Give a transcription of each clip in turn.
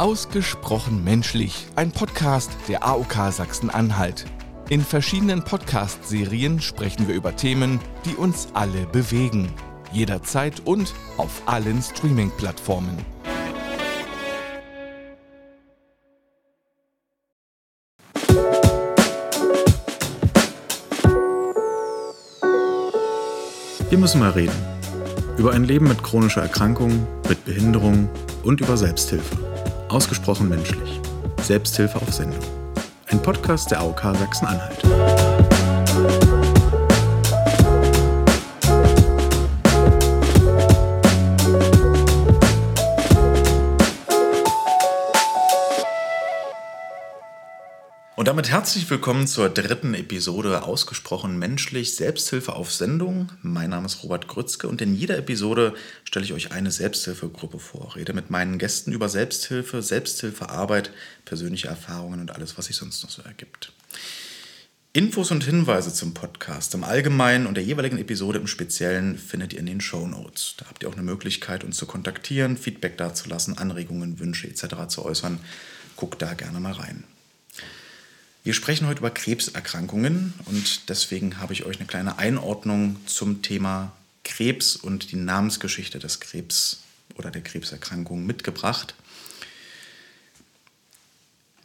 Ausgesprochen menschlich, ein Podcast der AOK Sachsen-Anhalt. In verschiedenen Podcast-Serien sprechen wir über Themen, die uns alle bewegen. Jederzeit und auf allen Streaming-Plattformen. Wir müssen mal reden. Über ein Leben mit chronischer Erkrankung, mit Behinderung und über Selbsthilfe. Ausgesprochen menschlich. Selbsthilfe auf Sendung. Ein Podcast der AOK Sachsen-Anhalt. Damit herzlich willkommen zur dritten Episode Ausgesprochen menschlich Selbsthilfe auf Sendung. Mein Name ist Robert Grützke und in jeder Episode stelle ich euch eine Selbsthilfegruppe vor. Rede mit meinen Gästen über Selbsthilfe, Selbsthilfearbeit, persönliche Erfahrungen und alles, was sich sonst noch so ergibt. Infos und Hinweise zum Podcast im Allgemeinen und der jeweiligen Episode im Speziellen findet ihr in den Show Notes. Da habt ihr auch eine Möglichkeit, uns zu kontaktieren, Feedback dazulassen, Anregungen, Wünsche etc. zu äußern. Guckt da gerne mal rein. Wir sprechen heute über Krebserkrankungen und deswegen habe ich euch eine kleine Einordnung zum Thema Krebs und die Namensgeschichte des Krebs oder der Krebserkrankung mitgebracht.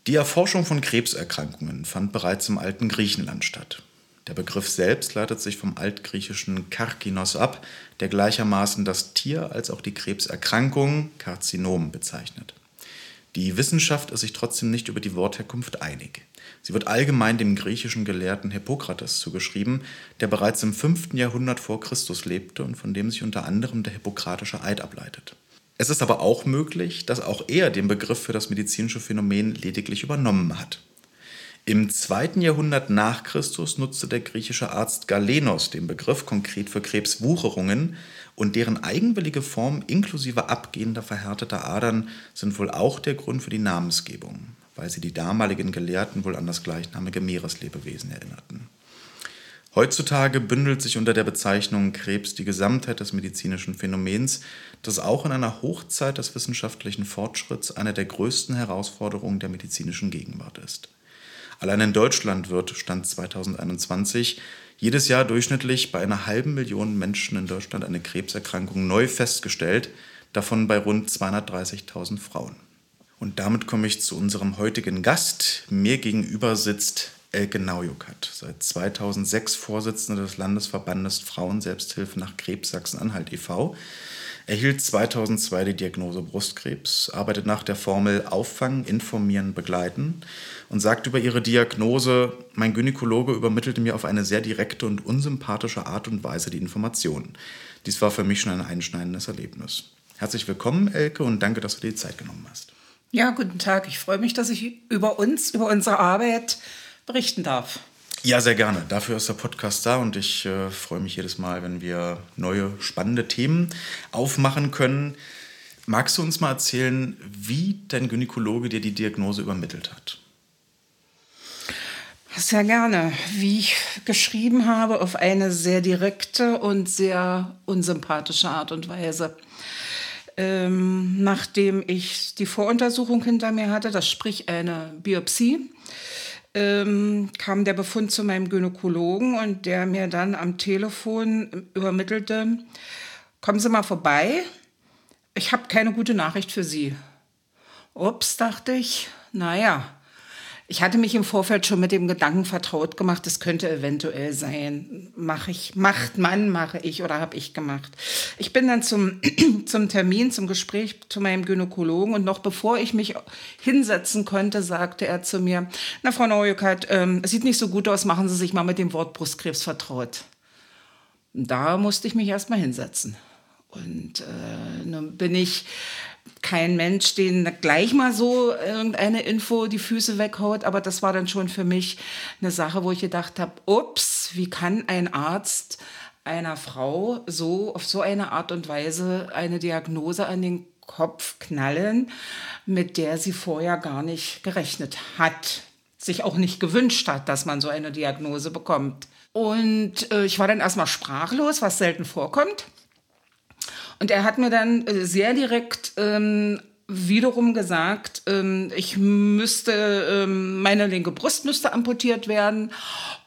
Die Erforschung von Krebserkrankungen fand bereits im alten Griechenland statt. Der Begriff selbst leitet sich vom altgriechischen Karkinos ab, der gleichermaßen das Tier als auch die Krebserkrankung Karzinom bezeichnet. Die Wissenschaft ist sich trotzdem nicht über die Wortherkunft einig. Sie wird allgemein dem griechischen Gelehrten Hippokrates zugeschrieben, der bereits im 5. Jahrhundert vor Christus lebte und von dem sich unter anderem der Hippokratische Eid ableitet. Es ist aber auch möglich, dass auch er den Begriff für das medizinische Phänomen lediglich übernommen hat. Im 2. Jahrhundert nach Christus nutzte der griechische Arzt Galenos den Begriff konkret für Krebswucherungen und deren eigenwillige Form inklusive abgehender verhärteter Adern sind wohl auch der Grund für die Namensgebung, weil sie die damaligen Gelehrten wohl an das gleichnamige Meereslebewesen erinnerten. Heutzutage bündelt sich unter der Bezeichnung Krebs die Gesamtheit des medizinischen Phänomens, das auch in einer Hochzeit des wissenschaftlichen Fortschritts eine der größten Herausforderungen der medizinischen Gegenwart ist. Allein in Deutschland wird, Stand 2021, jedes Jahr durchschnittlich bei einer halben Million Menschen in Deutschland eine Krebserkrankung neu festgestellt, davon bei rund 230.000 Frauen. Und damit komme ich zu unserem heutigen Gast. Mir gegenüber sitzt Elke Naujukat, seit 2006 Vorsitzende des Landesverbandes Frauenselbsthilfe nach Krebs Sachsen-Anhalt e.V erhielt 2002 die Diagnose Brustkrebs, arbeitet nach der Formel Auffangen, Informieren, Begleiten und sagt über ihre Diagnose, mein Gynäkologe übermittelte mir auf eine sehr direkte und unsympathische Art und Weise die Informationen. Dies war für mich schon ein einschneidendes Erlebnis. Herzlich willkommen, Elke, und danke, dass du dir die Zeit genommen hast. Ja, guten Tag. Ich freue mich, dass ich über uns, über unsere Arbeit berichten darf. Ja, sehr gerne. Dafür ist der Podcast da und ich äh, freue mich jedes Mal, wenn wir neue, spannende Themen aufmachen können. Magst du uns mal erzählen, wie dein Gynäkologe dir die Diagnose übermittelt hat? Sehr gerne. Wie ich geschrieben habe, auf eine sehr direkte und sehr unsympathische Art und Weise. Ähm, nachdem ich die Voruntersuchung hinter mir hatte, das sprich eine Biopsie, ähm, kam der Befund zu meinem Gynäkologen und der mir dann am Telefon übermittelte, kommen Sie mal vorbei, ich habe keine gute Nachricht für Sie. Ups, dachte ich, naja, ich hatte mich im Vorfeld schon mit dem Gedanken vertraut gemacht, es könnte eventuell sein. Mache ich, macht man, mache ich oder habe ich gemacht. Ich bin dann zum, zum Termin, zum Gespräch zu meinem Gynäkologen und noch bevor ich mich hinsetzen konnte, sagte er zu mir, na Frau Neujöckert, ähm, es sieht nicht so gut aus, machen Sie sich mal mit dem Wort Brustkrebs vertraut. Da musste ich mich erst mal hinsetzen. Und äh, nun bin ich kein Mensch, den gleich mal so irgendeine Info die Füße weghaut, aber das war dann schon für mich eine Sache, wo ich gedacht habe, ups, wie kann ein Arzt einer Frau so auf so eine Art und Weise eine Diagnose an den Kopf knallen, mit der sie vorher gar nicht gerechnet hat, sich auch nicht gewünscht hat, dass man so eine Diagnose bekommt. Und äh, ich war dann erstmal sprachlos, was selten vorkommt. Und er hat mir dann äh, sehr direkt ähm, wiederum gesagt, ähm, ich müsste, ähm, meine linke Brust müsste amputiert werden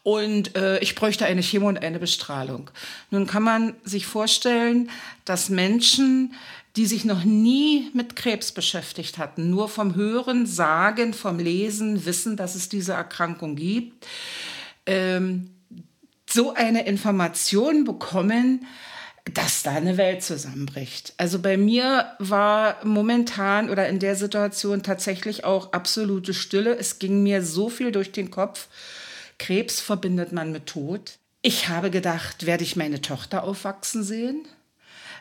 und äh, ich bräuchte eine Chemo und eine Bestrahlung. Nun kann man sich vorstellen, dass Menschen, die sich noch nie mit Krebs beschäftigt hatten, nur vom Hören, Sagen, vom Lesen wissen, dass es diese Erkrankung gibt, ähm, so eine Information bekommen, dass da eine Welt zusammenbricht. Also bei mir war momentan oder in der Situation tatsächlich auch absolute Stille. Es ging mir so viel durch den Kopf. Krebs verbindet man mit Tod. Ich habe gedacht, werde ich meine Tochter aufwachsen sehen?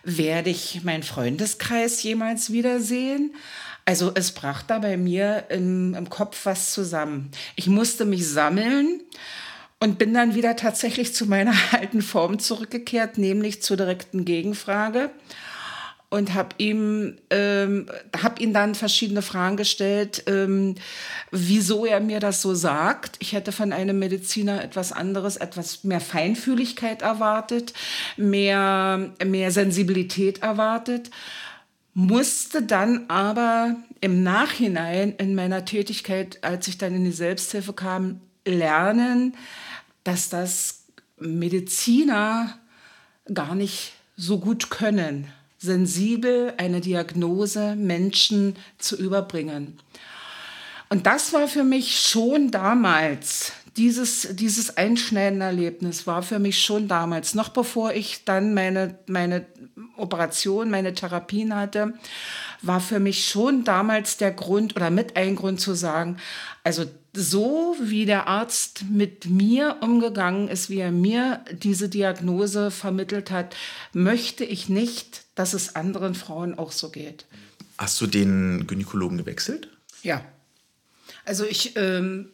Werde ich meinen Freundeskreis jemals wiedersehen? Also es brach da bei mir im, im Kopf was zusammen. Ich musste mich sammeln und bin dann wieder tatsächlich zu meiner alten Form zurückgekehrt, nämlich zur direkten Gegenfrage und habe ihm ähm, hab ihn dann verschiedene Fragen gestellt, ähm, wieso er mir das so sagt. Ich hätte von einem Mediziner etwas anderes, etwas mehr Feinfühligkeit erwartet, mehr mehr Sensibilität erwartet, musste dann aber im Nachhinein in meiner Tätigkeit, als ich dann in die Selbsthilfe kam, lernen, dass das Mediziner gar nicht so gut können, sensibel eine Diagnose Menschen zu überbringen. Und das war für mich schon damals, dieses, dieses einschneidende Erlebnis war für mich schon damals, noch bevor ich dann meine, meine Operation, meine Therapien hatte, war für mich schon damals der Grund oder mit ein Grund zu sagen, also so wie der Arzt mit mir umgegangen ist, wie er mir diese Diagnose vermittelt hat, möchte ich nicht, dass es anderen Frauen auch so geht. Hast du den Gynäkologen gewechselt? Ja. Also ich ähm,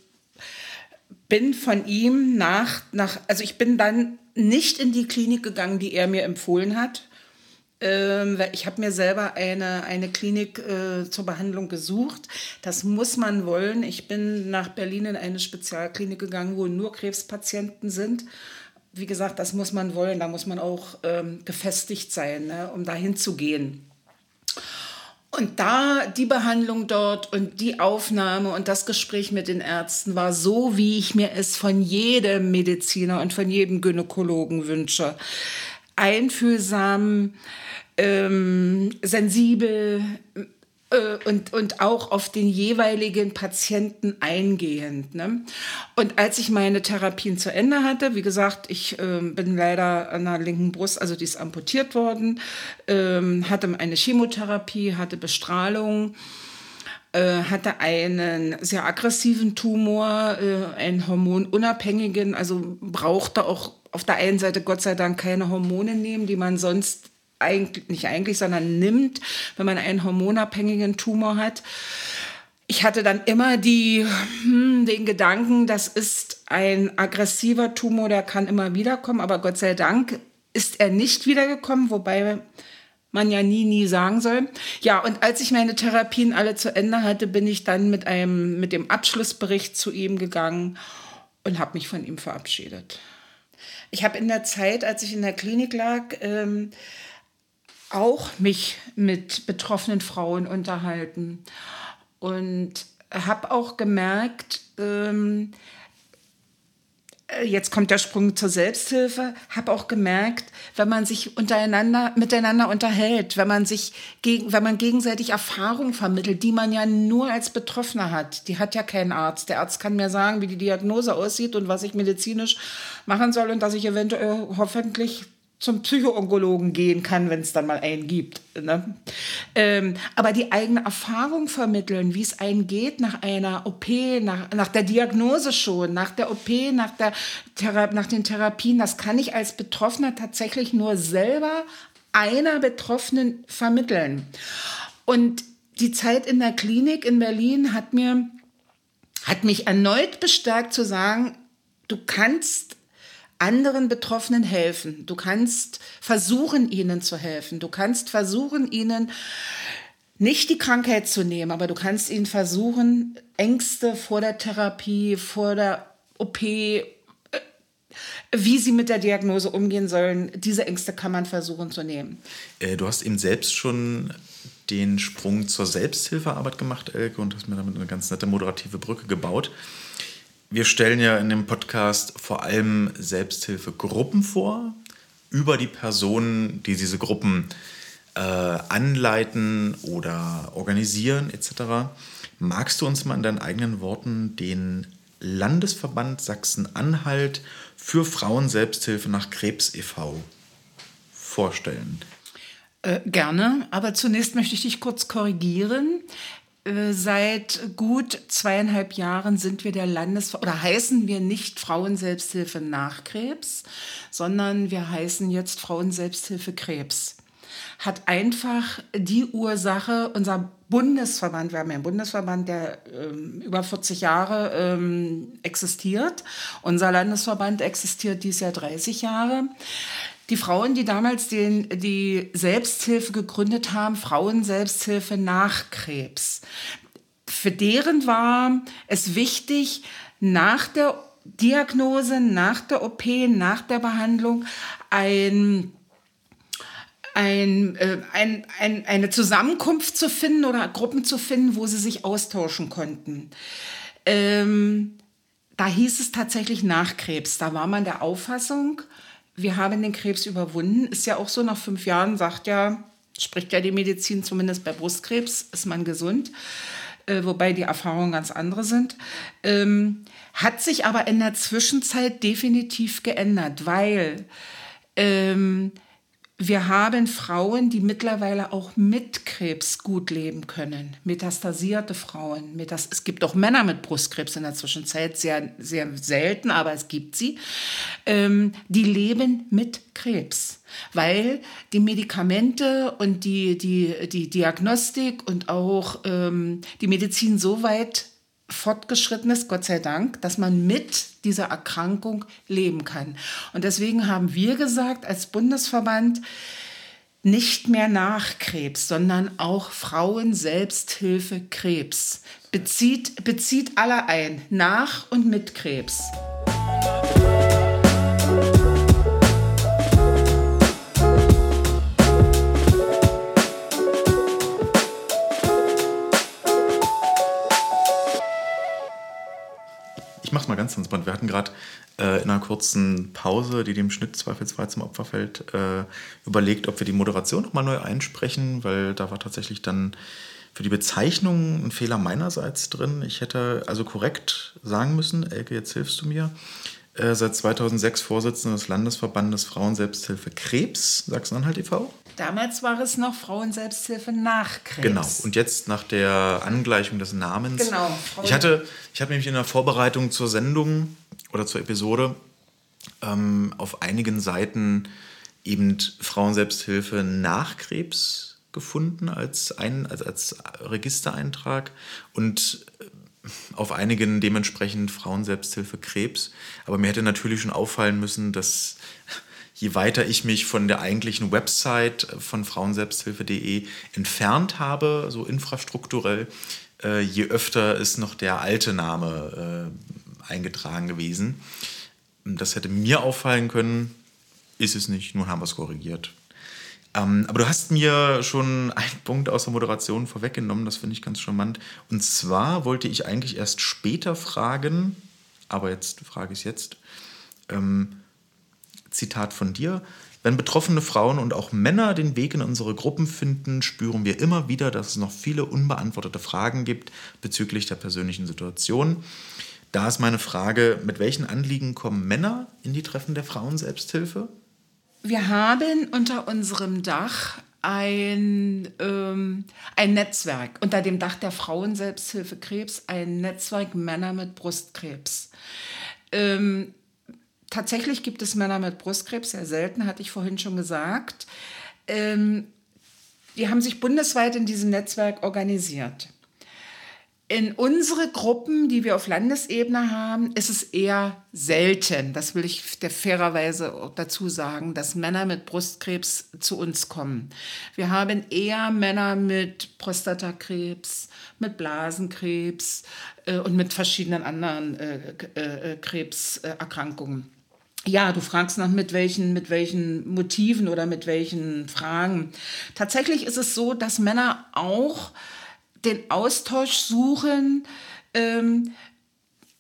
bin von ihm nach, nach, also ich bin dann nicht in die Klinik gegangen, die er mir empfohlen hat, ähm, ich habe mir selber eine, eine Klinik äh, zur Behandlung gesucht. Das muss man wollen. Ich bin nach Berlin in eine Spezialklinik gegangen, wo nur Krebspatienten sind. Wie gesagt, das muss man wollen. Da muss man auch ähm, gefestigt sein, ne, um dahin zu gehen. Und da die Behandlung dort und die Aufnahme und das Gespräch mit den Ärzten war so, wie ich mir es von jedem Mediziner und von jedem Gynäkologen wünsche. Einfühlsam, ähm, sensibel äh, und, und auch auf den jeweiligen Patienten eingehend. Ne? Und als ich meine Therapien zu Ende hatte, wie gesagt, ich äh, bin leider an der linken Brust, also die ist amputiert worden, äh, hatte eine Chemotherapie, hatte Bestrahlung äh, hatte einen sehr aggressiven Tumor, äh, einen hormonunabhängigen, also brauchte auch auf der einen Seite Gott sei Dank keine Hormone nehmen, die man sonst eigentlich, nicht eigentlich, sondern nimmt, wenn man einen hormonabhängigen Tumor hat. Ich hatte dann immer die, hm, den Gedanken, das ist ein aggressiver Tumor, der kann immer wiederkommen, aber Gott sei Dank ist er nicht wiedergekommen, wobei man ja nie, nie sagen soll. Ja, und als ich meine Therapien alle zu Ende hatte, bin ich dann mit einem, mit dem Abschlussbericht zu ihm gegangen und habe mich von ihm verabschiedet. Ich habe in der Zeit, als ich in der Klinik lag, ähm, auch mich mit betroffenen Frauen unterhalten und habe auch gemerkt, ähm, äh, jetzt kommt der Sprung zur Selbsthilfe, habe auch gemerkt, wenn man sich untereinander miteinander unterhält, wenn man sich gegen, wenn man gegenseitig Erfahrungen vermittelt, die man ja nur als Betroffener hat. Die hat ja kein Arzt. Der Arzt kann mir sagen, wie die Diagnose aussieht und was ich medizinisch machen soll und dass ich eventuell hoffentlich zum Psychoonkologen gehen kann, wenn es dann mal einen gibt. Ne? Ähm, aber die eigene Erfahrung vermitteln, wie es einem geht nach einer OP, nach, nach der Diagnose schon, nach der OP, nach, der Thera nach den Therapien, das kann ich als Betroffener tatsächlich nur selber einer Betroffenen vermitteln. Und die Zeit in der Klinik in Berlin hat mir hat mich erneut bestärkt zu sagen, du kannst anderen Betroffenen helfen. Du kannst versuchen, ihnen zu helfen. Du kannst versuchen, ihnen nicht die Krankheit zu nehmen, aber du kannst ihnen versuchen, Ängste vor der Therapie, vor der OP, äh, wie sie mit der Diagnose umgehen sollen, diese Ängste kann man versuchen zu nehmen. Äh, du hast eben selbst schon den Sprung zur Selbsthilfearbeit gemacht, Elke, und hast mir damit eine ganz nette moderative Brücke gebaut. Wir stellen ja in dem Podcast vor allem Selbsthilfegruppen vor, über die Personen, die diese Gruppen äh, anleiten oder organisieren etc. Magst du uns mal in deinen eigenen Worten den Landesverband Sachsen-Anhalt für Frauenselbsthilfe nach Krebs e.V. vorstellen? Äh, gerne, aber zunächst möchte ich dich kurz korrigieren. Äh, seit gut zweieinhalb Jahren sind wir der Landes oder heißen wir nicht Frauenselbsthilfe nach Krebs, sondern wir heißen jetzt Frauenselbsthilfe Krebs hat einfach die Ursache, unser Bundesverband, wir haben ja einen Bundesverband, der ähm, über 40 Jahre ähm, existiert. Unser Landesverband existiert dieses Jahr 30 Jahre. Die Frauen, die damals den, die Selbsthilfe gegründet haben, Frauenselbsthilfe nach Krebs, für deren war es wichtig, nach der Diagnose, nach der OP, nach der Behandlung ein ein, äh, ein, ein, eine Zusammenkunft zu finden oder Gruppen zu finden, wo sie sich austauschen konnten. Ähm, da hieß es tatsächlich nach Krebs. Da war man der Auffassung, wir haben den Krebs überwunden. Ist ja auch so, nach fünf Jahren sagt ja, spricht ja die Medizin, zumindest bei Brustkrebs, ist man gesund. Äh, wobei die Erfahrungen ganz andere sind. Ähm, hat sich aber in der Zwischenzeit definitiv geändert, weil ähm, wir haben Frauen, die mittlerweile auch mit Krebs gut leben können. Metastasierte Frauen. Metas es gibt auch Männer mit Brustkrebs in der Zwischenzeit, sehr, sehr selten, aber es gibt sie. Ähm, die leben mit Krebs, weil die Medikamente und die, die, die Diagnostik und auch ähm, die Medizin so weit fortgeschritten ist, Gott sei Dank, dass man mit dieser Erkrankung leben kann. Und deswegen haben wir gesagt, als Bundesverband, nicht mehr nach Krebs, sondern auch Frauen Selbsthilfe Krebs. Bezieht, bezieht alle ein, nach und mit Krebs. Mach's mal ganz transparent. Wir hatten gerade äh, in einer kurzen Pause, die dem Schnitt zweifelsfrei zum Opfer fällt, äh, überlegt, ob wir die Moderation nochmal neu einsprechen, weil da war tatsächlich dann für die Bezeichnung ein Fehler meinerseits drin. Ich hätte also korrekt sagen müssen, Elke, jetzt hilfst du mir. Äh, seit 2006 Vorsitzende des Landesverbandes Frauenselbsthilfe Krebs, Sachsen-Anhalt e.V. Damals war es noch Frauenselbsthilfe nach Krebs. Genau. Und jetzt nach der Angleichung des Namens. Genau. Frauen ich hatte, ich habe nämlich in der Vorbereitung zur Sendung oder zur Episode ähm, auf einigen Seiten eben Frauenselbsthilfe nach Krebs gefunden als, ein, als, als Registereintrag und äh, auf einigen dementsprechend Frauenselbsthilfe Krebs. Aber mir hätte natürlich schon auffallen müssen, dass je weiter ich mich von der eigentlichen Website von frauenselbsthilfe.de entfernt habe, so infrastrukturell, äh, je öfter ist noch der alte Name äh, eingetragen gewesen. Das hätte mir auffallen können, ist es nicht, nun haben wir es korrigiert. Ähm, aber du hast mir schon einen Punkt aus der Moderation vorweggenommen, das finde ich ganz charmant. Und zwar wollte ich eigentlich erst später fragen, aber jetzt frage ich es jetzt. Ähm, Zitat von dir. Wenn betroffene Frauen und auch Männer den Weg in unsere Gruppen finden, spüren wir immer wieder, dass es noch viele unbeantwortete Fragen gibt bezüglich der persönlichen Situation. Da ist meine Frage, mit welchen Anliegen kommen Männer in die Treffen der Frauenselbsthilfe? Wir haben unter unserem Dach ein, ähm, ein Netzwerk, unter dem Dach der Frauenselbsthilfe Krebs, ein Netzwerk Männer mit Brustkrebs. Ähm, tatsächlich gibt es Männer mit Brustkrebs, sehr selten, hatte ich vorhin schon gesagt. Ähm, die haben sich bundesweit in diesem Netzwerk organisiert. In unsere Gruppen, die wir auf Landesebene haben, ist es eher selten, das will ich der fairerweise dazu sagen, dass Männer mit Brustkrebs zu uns kommen. Wir haben eher Männer mit Prostatakrebs, mit Blasenkrebs äh, und mit verschiedenen anderen äh, äh, Krebserkrankungen. Ja, du fragst nach mit welchen, mit welchen Motiven oder mit welchen Fragen. Tatsächlich ist es so, dass Männer auch den Austausch suchen, ähm,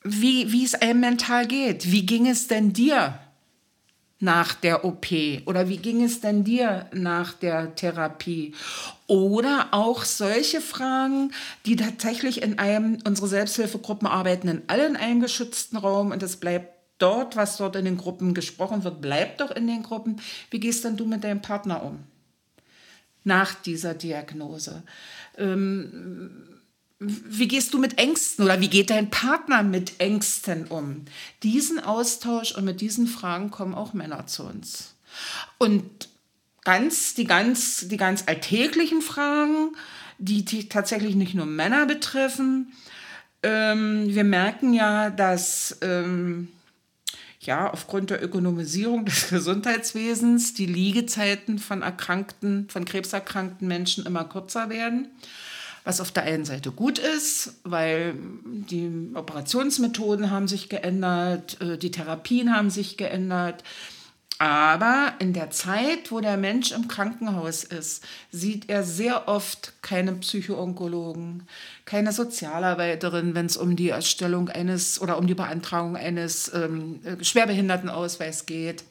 wie, wie es einem mental geht. Wie ging es denn dir nach der OP? Oder wie ging es denn dir nach der Therapie? Oder auch solche Fragen, die tatsächlich in einem, unsere Selbsthilfegruppen arbeiten in alle in einem geschützten Raum und es bleibt dort, was dort in den Gruppen gesprochen wird, bleibt doch in den Gruppen. Wie gehst denn du mit deinem Partner um? Nach dieser Diagnose. Ähm, wie gehst du mit Ängsten oder wie geht dein Partner mit Ängsten um? Diesen Austausch und mit diesen Fragen kommen auch Männer zu uns. Und ganz, die ganz, die ganz alltäglichen Fragen, die, tatsächlich nicht nur Männer betreffen. Ähm, wir merken ja, dass ähm, ja, aufgrund der Ökonomisierung des Gesundheitswesens die Liegezeiten von erkrankten, von krebserkrankten Menschen immer kürzer werden. Was auf der einen Seite gut ist, weil die Operationsmethoden haben sich geändert, äh, die Therapien haben sich geändert. Aber in der Zeit, wo der Mensch im Krankenhaus ist, sieht er sehr oft keine Psychoonkologen, keine Sozialarbeiterin, wenn es um die Erstellung eines oder um die Beantragung eines ähm, Schwerbehindertenausweis geht.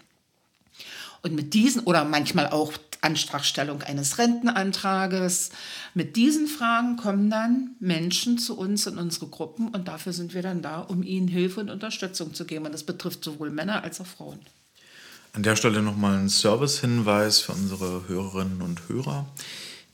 Und mit diesen oder manchmal auch Antragstellung eines Rentenantrages. Mit diesen Fragen kommen dann Menschen zu uns in unsere Gruppen und dafür sind wir dann da, um ihnen Hilfe und Unterstützung zu geben. Und das betrifft sowohl Männer als auch Frauen. An der Stelle nochmal ein Service-Hinweis für unsere Hörerinnen und Hörer.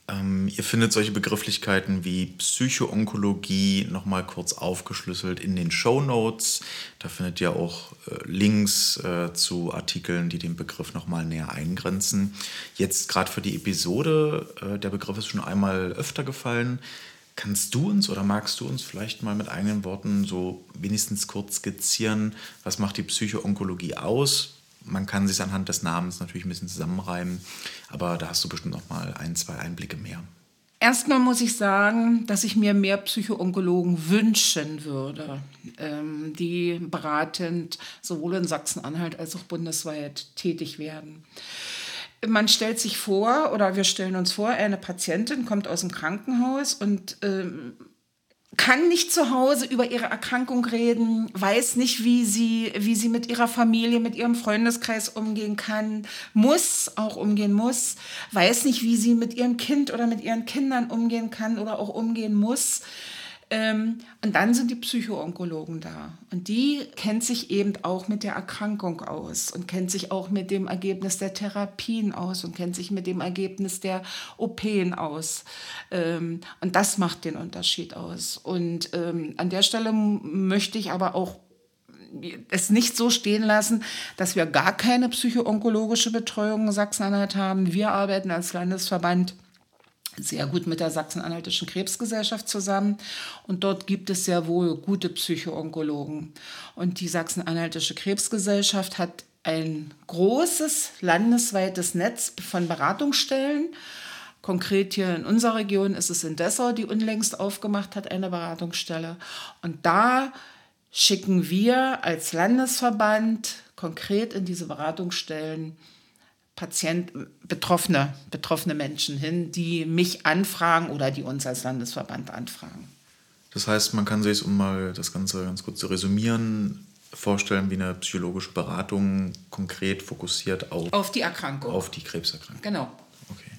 Ähm, ihr findet solche Begrifflichkeiten wie Psychoonkologie nochmal kurz aufgeschlüsselt in den Show Notes. Da findet ihr auch äh, Links äh, zu Artikeln, die den Begriff nochmal näher eingrenzen. Jetzt gerade für die Episode, äh, der Begriff ist schon einmal öfter gefallen. Kannst du uns oder magst du uns vielleicht mal mit eigenen Worten so wenigstens kurz skizzieren, was macht die Psychoonkologie aus? Man kann sich anhand des Namens natürlich ein bisschen zusammenreimen, aber da hast du bestimmt noch mal ein, zwei Einblicke mehr. Erstmal muss ich sagen, dass ich mir mehr Psychoonkologen wünschen würde, ähm, die beratend sowohl in Sachsen-Anhalt als auch bundesweit tätig werden. Man stellt sich vor, oder wir stellen uns vor, eine Patientin kommt aus dem Krankenhaus und ähm, kann nicht zu Hause über ihre Erkrankung reden, weiß nicht, wie sie, wie sie mit ihrer Familie, mit ihrem Freundeskreis umgehen kann, muss auch umgehen muss, weiß nicht, wie sie mit ihrem Kind oder mit ihren Kindern umgehen kann oder auch umgehen muss. Ähm, und dann sind die Psychoonkologen da. Und die kennt sich eben auch mit der Erkrankung aus und kennt sich auch mit dem Ergebnis der Therapien aus und kennt sich mit dem Ergebnis der OPen aus. Ähm, und das macht den Unterschied aus. Und ähm, an der Stelle möchte ich aber auch es nicht so stehen lassen, dass wir gar keine psychoonkologische Betreuung in Sachsen-Anhalt haben. Wir arbeiten als Landesverband sehr gut mit der Sachsen-Anhaltischen Krebsgesellschaft zusammen. Und dort gibt es sehr wohl gute Psychoonkologen. Und die Sachsen-Anhaltische Krebsgesellschaft hat ein großes landesweites Netz von Beratungsstellen. Konkret hier in unserer Region ist es in Dessau, die unlängst aufgemacht hat, eine Beratungsstelle. Und da schicken wir als Landesverband konkret in diese Beratungsstellen Patient, betroffene, betroffene Menschen hin, die mich anfragen oder die uns als Landesverband anfragen. Das heißt, man kann sich, um mal das Ganze ganz kurz zu resümieren, vorstellen wie eine psychologische Beratung konkret fokussiert auf, auf die Erkrankung. Auf die Krebserkrankung. Genau. Okay.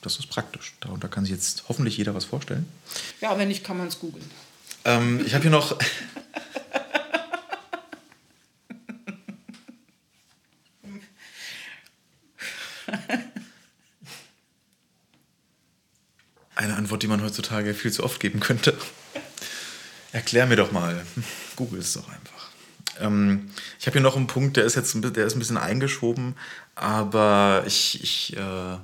Das ist praktisch. Darunter kann sich jetzt hoffentlich jeder was vorstellen. Ja, wenn nicht, kann man es googeln. Ähm, ich habe hier noch Eine Antwort, die man heutzutage viel zu oft geben könnte. Erklär mir doch mal. Google es doch einfach. Ähm, ich habe hier noch einen Punkt, der ist jetzt ein, der ist ein bisschen eingeschoben, aber ich, ich äh,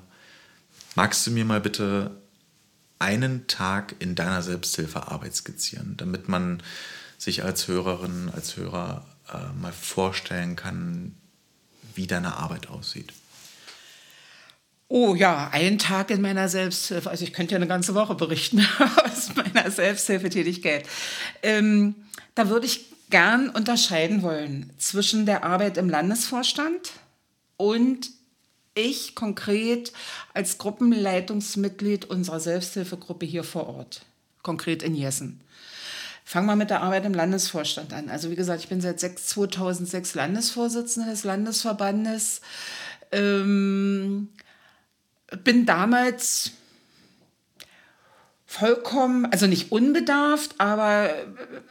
magst du mir mal bitte einen Tag in deiner Selbsthilfearbeit skizzieren, damit man sich als Hörerin, als Hörer äh, mal vorstellen kann, wie deine Arbeit aussieht. Oh ja, ein Tag in meiner Selbsthilfe. Also ich könnte ja eine ganze Woche berichten aus meiner Selbsthilfetätigkeit. Ähm, da würde ich gern unterscheiden wollen zwischen der Arbeit im Landesvorstand und ich konkret als Gruppenleitungsmitglied unserer Selbsthilfegruppe hier vor Ort, konkret in Jessen. Fangen wir mit der Arbeit im Landesvorstand an. Also wie gesagt, ich bin seit 2006 Landesvorsitzende des Landesverbandes. Ähm, bin damals vollkommen, also nicht unbedarft, aber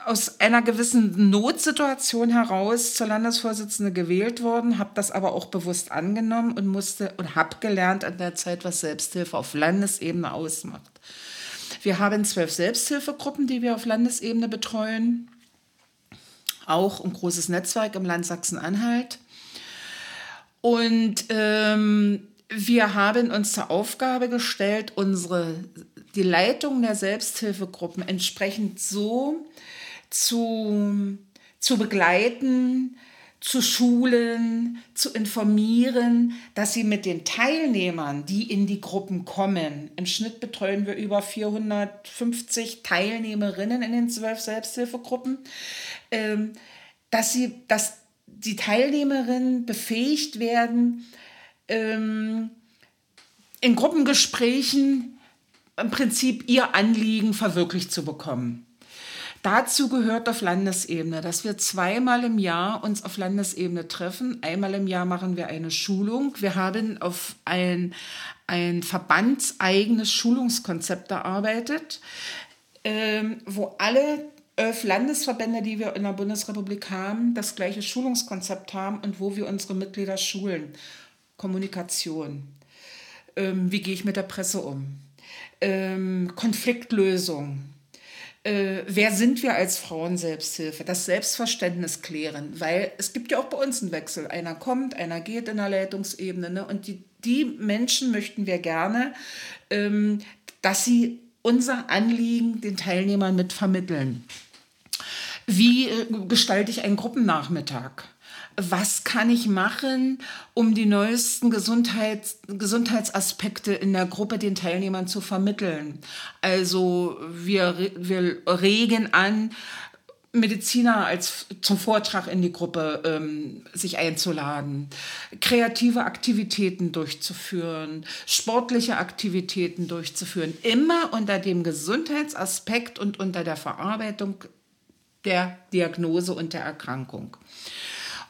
aus einer gewissen Notsituation heraus zur Landesvorsitzende gewählt worden, habe das aber auch bewusst angenommen und musste und habe gelernt an der Zeit, was Selbsthilfe auf Landesebene ausmacht. Wir haben zwölf Selbsthilfegruppen, die wir auf Landesebene betreuen, auch ein großes Netzwerk im Land Sachsen-Anhalt. Und ähm, wir haben uns zur Aufgabe gestellt, unsere die Leitung der Selbsthilfegruppen entsprechend so zu, zu begleiten, zu schulen, zu informieren, dass sie mit den Teilnehmern, die in die Gruppen kommen, im Schnitt betreuen wir über 450 Teilnehmerinnen in den zwölf Selbsthilfegruppen, ähm, dass, sie, dass die Teilnehmerinnen befähigt werden, ähm, in Gruppengesprächen im Prinzip ihr Anliegen verwirklicht zu bekommen. Dazu gehört auf Landesebene, dass wir zweimal im Jahr uns auf Landesebene treffen. Einmal im Jahr machen wir eine Schulung. Wir haben auf ein, ein verbandseigenes Schulungskonzept erarbeitet, ähm, wo alle elf Landesverbände, die wir in der Bundesrepublik haben, das gleiche Schulungskonzept haben und wo wir unsere Mitglieder schulen. Kommunikation. Ähm, wie gehe ich mit der Presse um? ähm, Konfliktlösung. Äh, wer sind wir als Frauenselbsthilfe? Das Selbstverständnis klären, weil es gibt ja auch bei uns einen Wechsel. Einer kommt, einer geht in der Leitungsebene. Ne? Und die, die Menschen möchten wir gerne, ähm, dass sie unser Anliegen den Teilnehmern mit vermitteln. Wie äh, gestalte ich einen Gruppennachmittag? Was kann ich machen, um die neuesten Gesundheits Gesundheitsaspekte in der Gruppe den Teilnehmern zu vermitteln. Also wir, wir regen an, Mediziner als zum Vortrag in die Gruppe ähm, sich einzuladen, kreative Aktivitäten durchzuführen, sportliche Aktivitäten durchzuführen, immer unter dem Gesundheitsaspekt und unter der Verarbeitung der Diagnose und der Erkrankung.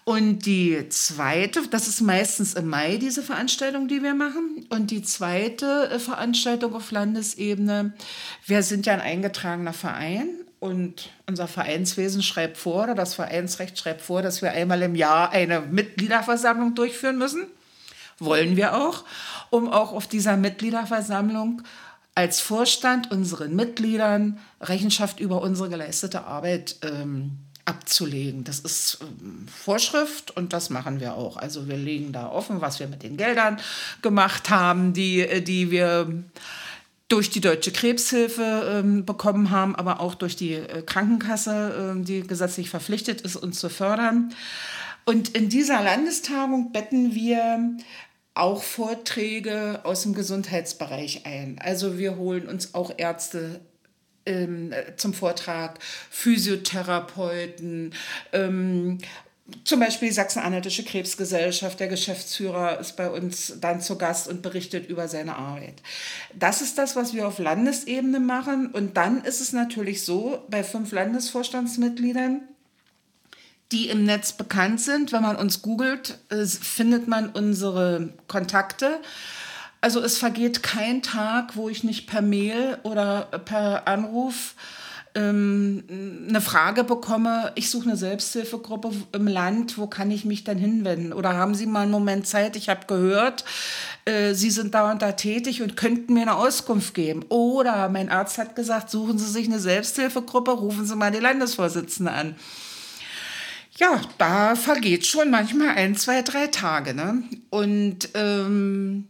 Und die zweite, das ist meistens im Mai, diese Veranstaltung, die wir machen. Und die zweite äh, Veranstaltung auf Landesebene, wir sind ja ein eingetragener Verein und unser Vereinswesen schreibt vor, oder das Vereinsrecht schreibt vor, dass wir einmal im Jahr eine Mitgliederversammlung durchführen müssen. Wollen wir auch, um auch auf dieser Mitgliederversammlung als Vorstand unseren Mitgliedern Rechenschaft über unsere geleistete Arbeit ähm, abzulegen. Das ist ähm, Vorschrift und das machen wir auch. Also wir legen da offen, was wir mit den Geldern gemacht haben, die, äh, die wir durch die Deutsche Krebshilfe ähm, bekommen haben, aber auch durch die äh, Krankenkasse, äh, die gesetzlich verpflichtet ist, uns zu fördern. Und in dieser Landestagung betten wir auch Vorträge aus dem Gesundheitsbereich ein. Also wir holen uns auch Ärzte ähm, zum Vortrag, Physiotherapeuten, ähm, zum Beispiel Sachsen-Anhaltische Krebsgesellschaft, der Geschäftsführer ist bei uns dann zu Gast und berichtet über seine Arbeit. Das ist das, was wir auf Landesebene machen. Und dann ist es natürlich so, bei fünf Landesvorstandsmitgliedern, die im Netz bekannt sind, wenn man uns googelt, äh, findet man unsere Kontakte. Also es vergeht kein Tag, wo ich nicht per Mail oder per Anruf ähm, eine Frage bekomme, ich suche eine Selbsthilfegruppe im Land, wo kann ich mich denn hinwenden? Oder haben Sie mal einen Moment Zeit? Ich habe gehört, äh, Sie sind da und da tätig und könnten mir eine Auskunft geben. Oder mein Arzt hat gesagt, suchen Sie sich eine Selbsthilfegruppe, rufen Sie mal die Landesvorsitzende an. Ja, da vergeht schon manchmal ein, zwei, drei Tage. Ne? Und ähm,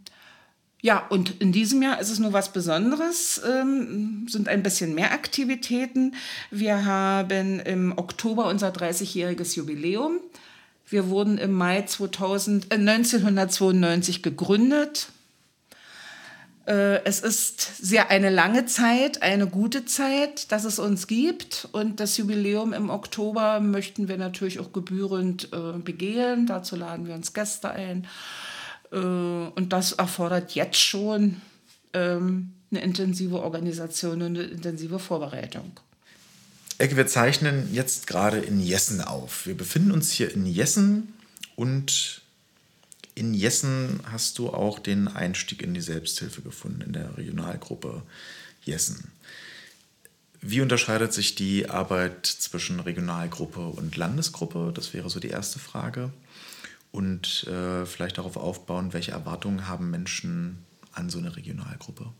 ja, und in diesem Jahr ist es nur was Besonderes, ähm, sind ein bisschen mehr Aktivitäten. Wir haben im Oktober unser 30-jähriges Jubiläum. Wir wurden im Mai 2000, äh, 1992 gegründet. Äh, es ist sehr eine lange Zeit, eine gute Zeit, dass es uns gibt. Und das Jubiläum im Oktober möchten wir natürlich auch gebührend äh, begehen. Dazu laden wir uns Gäste ein. Äh, und das erfordert jetzt schon ähm, eine intensive Organisation und eine intensive Vorbereitung. Ecke, wir zeichnen jetzt gerade in Jessen auf. Wir befinden uns hier in Jessen und in Jessen hast du auch den Einstieg in die Selbsthilfe gefunden, in der Regionalgruppe Jessen. Wie unterscheidet sich die Arbeit zwischen Regionalgruppe und Landesgruppe? Das wäre so die erste Frage. Und äh, vielleicht darauf aufbauen, welche Erwartungen haben Menschen an so eine Regionalgruppe?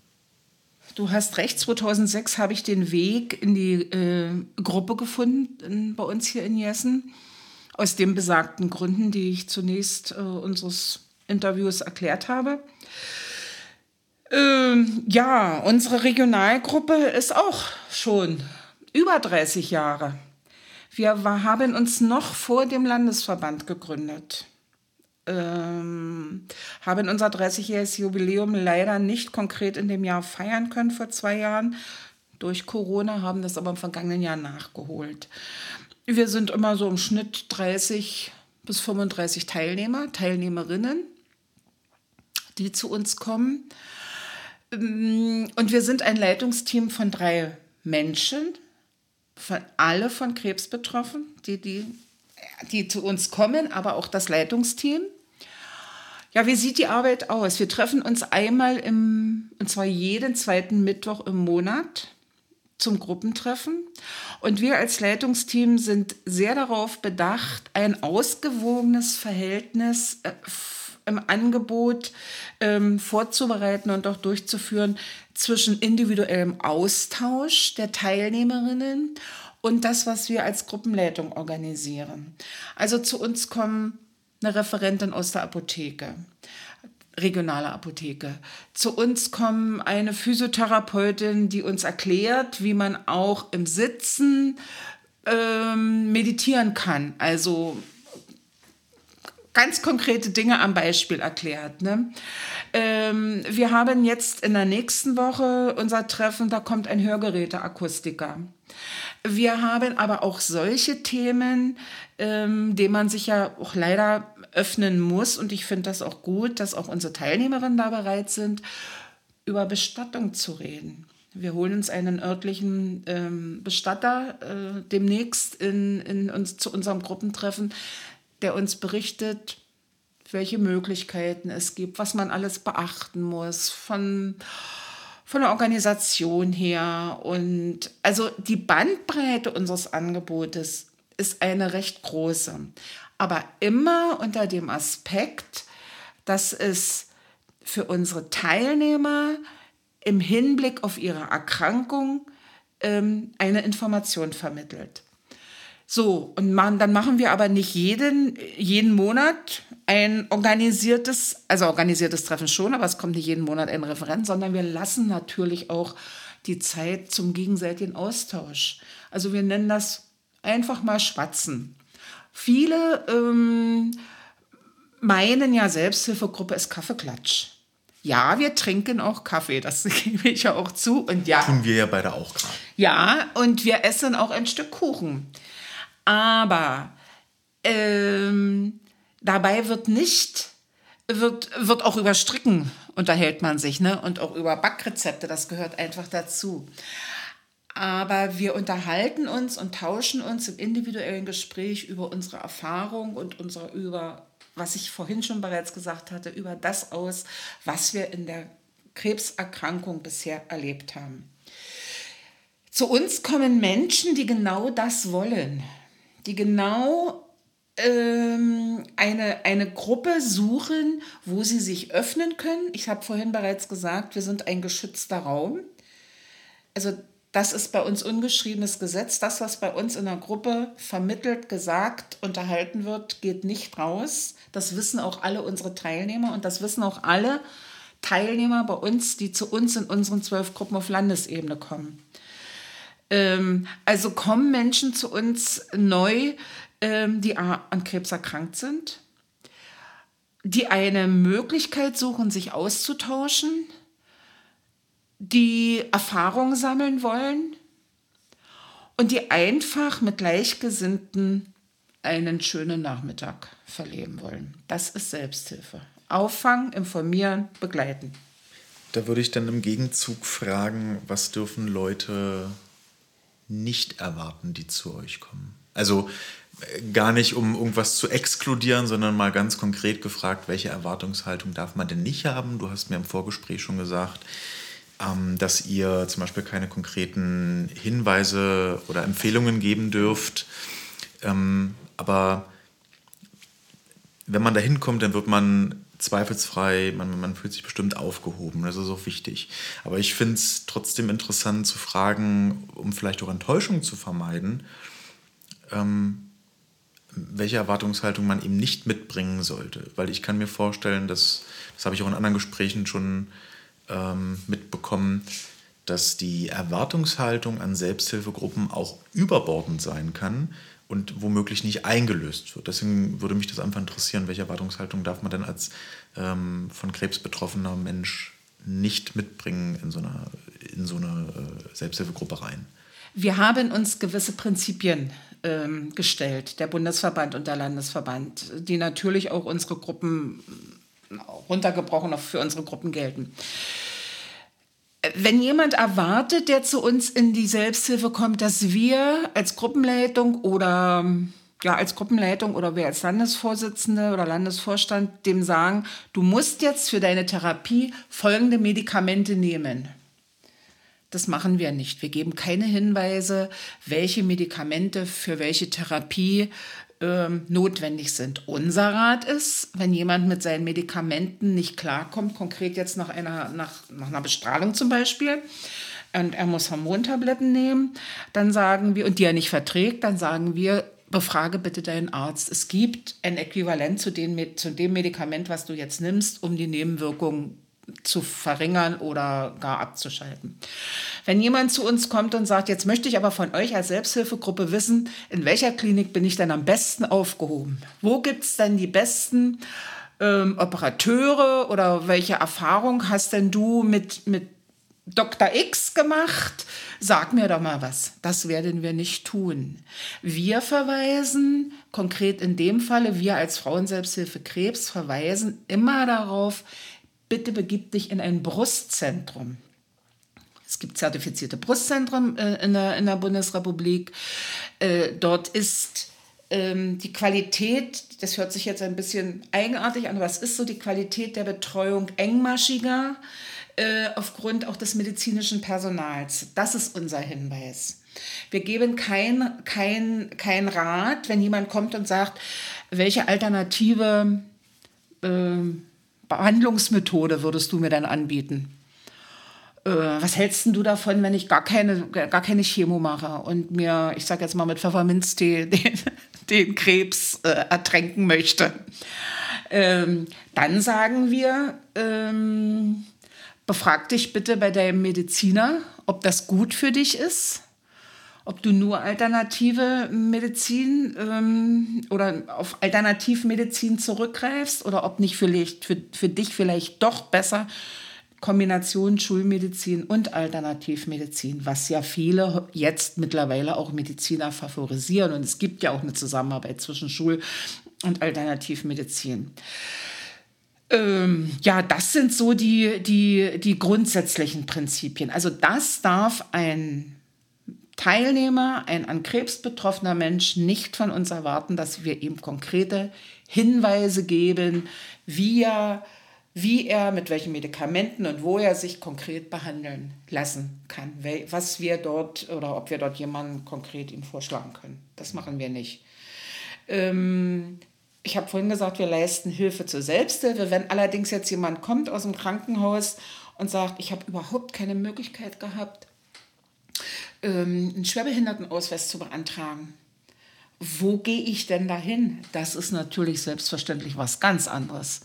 Du hast recht, 2006 habe ich den Weg in die äh, Gruppe gefunden bei uns hier in Jessen. Aus den besagten Gründen, die ich zunächst äh, unseres Interviews erklärt habe. Ähm, ja, unsere Regionalgruppe ist auch schon über 30 Jahre. Wir haben uns noch vor dem Landesverband gegründet. Ähm, haben unser 30-jähriges Jubiläum leider nicht konkret in dem Jahr feiern können vor zwei Jahren. Durch Corona haben das aber im vergangenen Jahr nachgeholt. Wir sind immer so im Schnitt 30 bis 35 Teilnehmer, Teilnehmerinnen, die zu uns kommen. Und wir sind ein Leitungsteam von drei Menschen, von, alle von Krebs betroffen, die, die, die zu uns kommen, aber auch das Leitungsteam. Ja, wie sieht die Arbeit aus? Wir treffen uns einmal im, und zwar jeden zweiten Mittwoch im Monat zum Gruppentreffen. Und wir als Leitungsteam sind sehr darauf bedacht, ein ausgewogenes Verhältnis äh, im Angebot ähm, vorzubereiten und auch durchzuführen zwischen individuellem Austausch der Teilnehmerinnen und das, was wir als Gruppenleitung organisieren. Also zu uns kommen eine Referentin aus der Apotheke, regionale Apotheke. Zu uns kommen eine Physiotherapeutin, die uns erklärt, wie man auch im Sitzen ähm, meditieren kann. Also ganz konkrete Dinge am Beispiel erklärt. Ne? Ähm, wir haben jetzt in der nächsten Woche unser Treffen, da kommt ein Hörgeräteakustiker. Wir haben aber auch solche Themen, ähm, denen man sich ja auch leider öffnen muss. Und ich finde das auch gut, dass auch unsere Teilnehmerinnen da bereit sind, über Bestattung zu reden. Wir holen uns einen örtlichen ähm, Bestatter äh, demnächst in, in uns, zu unserem Gruppentreffen, der uns berichtet, welche Möglichkeiten es gibt, was man alles beachten muss, von, von der Organisation her. Und also die Bandbreite unseres Angebotes ist eine recht große. Aber immer unter dem Aspekt, dass es für unsere Teilnehmer im Hinblick auf ihre Erkrankung ähm, eine Information vermittelt. So, und man, dann machen wir aber nicht jeden, jeden Monat ein organisiertes, also organisiertes Treffen schon, aber es kommt nicht jeden Monat ein Referent, sondern wir lassen natürlich auch die Zeit zum gegenseitigen Austausch. Also wir nennen das einfach mal schwatzen. Viele ähm, meinen ja, Selbsthilfegruppe ist Kaffeeklatsch. Ja, wir trinken auch Kaffee, das gebe ich ja auch zu. Und ja, Tun wir ja beide auch gerade. Ja, und wir essen auch ein Stück Kuchen. Aber ähm, dabei wird nicht, wird, wird auch über Stricken unterhält man sich, ne? Und auch über Backrezepte, das gehört einfach dazu. Aber wir unterhalten uns und tauschen uns im individuellen Gespräch über unsere Erfahrung und unsere über, was ich vorhin schon bereits gesagt hatte, über das aus, was wir in der Krebserkrankung bisher erlebt haben. Zu uns kommen Menschen, die genau das wollen die genau ähm, eine, eine Gruppe suchen, wo sie sich öffnen können. Ich habe vorhin bereits gesagt, wir sind ein geschützter Raum. Also das ist bei uns ungeschriebenes Gesetz. Das, was bei uns in der Gruppe vermittelt, gesagt, unterhalten wird, geht nicht raus. Das wissen auch alle unsere Teilnehmer und das wissen auch alle Teilnehmer bei uns, die zu uns in unseren zwölf Gruppen auf Landesebene kommen. Ähm, also kommen Menschen zu uns neu, die an Krebs erkrankt sind, die eine Möglichkeit suchen, sich auszutauschen, die Erfahrung sammeln wollen und die einfach mit Gleichgesinnten einen schönen Nachmittag verleben wollen. Das ist Selbsthilfe. Auffangen, informieren, begleiten. Da würde ich dann im Gegenzug fragen, was dürfen Leute nicht erwarten, die zu euch kommen? Also gar nicht, um irgendwas zu exkludieren, sondern mal ganz konkret gefragt, welche Erwartungshaltung darf man denn nicht haben? Du hast mir im Vorgespräch schon gesagt, ähm, dass ihr zum Beispiel keine konkreten Hinweise oder Empfehlungen geben dürft. Ähm, aber wenn man da hinkommt, dann wird man zweifelsfrei, man, man fühlt sich bestimmt aufgehoben. Das ist auch wichtig. Aber ich finde es trotzdem interessant zu fragen, um vielleicht auch Enttäuschung zu vermeiden, ähm, welche Erwartungshaltung man eben nicht mitbringen sollte. Weil ich kann mir vorstellen, dass, das habe ich auch in anderen Gesprächen schon ähm, mitbekommen, dass die Erwartungshaltung an Selbsthilfegruppen auch überbordend sein kann und womöglich nicht eingelöst wird. Deswegen würde mich das einfach interessieren, welche Erwartungshaltung darf man denn als ähm, von Krebs betroffener Mensch nicht mitbringen in so eine, in so eine äh, Selbsthilfegruppe rein? Wir haben uns gewisse Prinzipien ähm, gestellt, der Bundesverband und der Landesverband, die natürlich auch unsere Gruppen runtergebrochen auch für unsere Gruppen gelten wenn jemand erwartet, der zu uns in die Selbsthilfe kommt, dass wir als Gruppenleitung oder ja, als Gruppenleitung oder wir als Landesvorsitzende oder Landesvorstand dem sagen, du musst jetzt für deine Therapie folgende Medikamente nehmen. Das machen wir nicht. Wir geben keine Hinweise, welche Medikamente für welche Therapie ähm, notwendig sind. Unser Rat ist, wenn jemand mit seinen Medikamenten nicht klarkommt, konkret jetzt nach einer, nach, nach einer Bestrahlung zum Beispiel, und er muss Hormontabletten nehmen, dann sagen wir, und die er nicht verträgt, dann sagen wir, befrage bitte deinen Arzt. Es gibt ein Äquivalent zu, den, zu dem Medikament, was du jetzt nimmst, um die Nebenwirkungen zu verringern oder gar abzuschalten. Wenn jemand zu uns kommt und sagt, jetzt möchte ich aber von euch als Selbsthilfegruppe wissen, in welcher Klinik bin ich denn am besten aufgehoben? Wo gibt es denn die besten ähm, Operateure oder welche Erfahrung hast denn du mit, mit Dr. X gemacht? Sag mir doch mal was. Das werden wir nicht tun. Wir verweisen, konkret in dem Falle, wir als Frauenselbsthilfe Krebs verweisen immer darauf, bitte begib dich in ein Brustzentrum. Es gibt zertifizierte Brustzentren äh, in, der, in der Bundesrepublik. Äh, dort ist ähm, die Qualität, das hört sich jetzt ein bisschen eigenartig an, aber es ist so die Qualität der Betreuung engmaschiger äh, aufgrund auch des medizinischen Personals. Das ist unser Hinweis. Wir geben kein, kein, kein Rat, wenn jemand kommt und sagt, welche alternative äh, Behandlungsmethode würdest du mir dann anbieten? Äh, was hältst du davon, wenn ich gar keine, gar keine Chemo mache und mir, ich sage jetzt mal mit Pfefferminztee, den, den Krebs äh, ertränken möchte? Ähm, dann sagen wir, ähm, befrag dich bitte bei deinem Mediziner, ob das gut für dich ist ob du nur alternative Medizin ähm, oder auf Alternativmedizin zurückgreifst oder ob nicht vielleicht für, für dich vielleicht doch besser Kombination Schulmedizin und Alternativmedizin, was ja viele jetzt mittlerweile auch Mediziner favorisieren. Und es gibt ja auch eine Zusammenarbeit zwischen Schul- und Alternativmedizin. Ähm, ja, das sind so die, die, die grundsätzlichen Prinzipien. Also das darf ein Teilnehmer, ein an Krebs betroffener Mensch, nicht von uns erwarten, dass wir ihm konkrete Hinweise geben, wie er, wie er mit welchen Medikamenten und wo er sich konkret behandeln lassen kann, was wir dort oder ob wir dort jemanden konkret ihm vorschlagen können. Das machen wir nicht. Ähm, ich habe vorhin gesagt, wir leisten Hilfe zur Selbsthilfe. Wenn allerdings jetzt jemand kommt aus dem Krankenhaus und sagt, ich habe überhaupt keine Möglichkeit gehabt, ähm, einen Schwerbehindertenausweis zu beantragen. Wo gehe ich denn dahin? Das ist natürlich selbstverständlich was ganz anderes.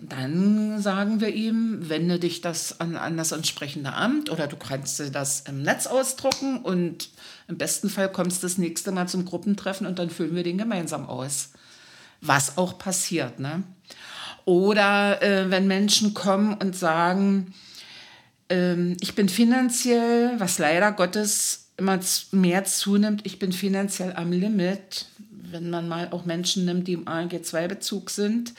Dann sagen wir ihm, wende dich das an, an das entsprechende Amt oder du kannst dir das im Netz ausdrucken und im besten Fall kommst du das nächste Mal zum Gruppentreffen und dann füllen wir den gemeinsam aus. Was auch passiert. Ne? Oder äh, wenn Menschen kommen und sagen, Ähm, ich bin finanziell, was leider Gottes immer mehr zunimmt, ich bin finanziell am Limit, wenn man mal auch Menschen nimmt, die im ALG-2-Bezug sind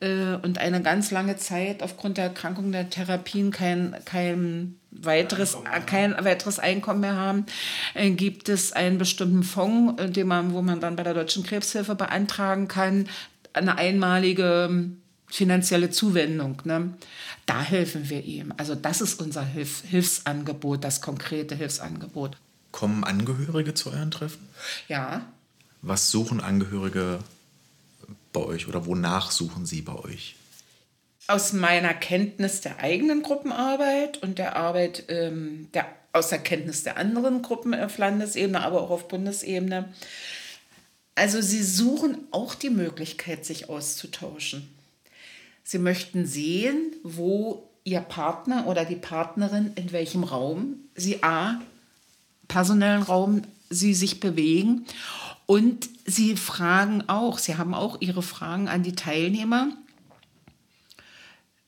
äh, und eine ganz lange Zeit aufgrund der Erkrankung der Therapien kein, kein, weiteres, kein weiteres Einkommen mehr haben, äh, gibt es einen bestimmten Fonds, den man, wo man dann bei der Deutschen Krebshilfe beantragen kann, eine einmalige finanzielle Zuwendung. Ne? Da helfen wir ihm. Also das ist unser Hilf Hilfsangebot, das konkrete Hilfsangebot. Kommen Angehörige zu euren Treffen? Ja. Was suchen Angehörige bei euch oder wonach suchen sie bei euch? Aus meiner Kenntnis der eigenen Gruppenarbeit und der Arbeit ähm, der, aus der Kenntnis der anderen Gruppen auf Landesebene, aber auch auf Bundesebene. Also sie suchen auch die Möglichkeit, sich auszutauschen. Sie möchten sehen, wo ihr Partner oder die Partnerin in welchem Raum sie a personellen Raum sie sich bewegen und sie fragen auch, sie haben auch ihre Fragen an die Teilnehmer.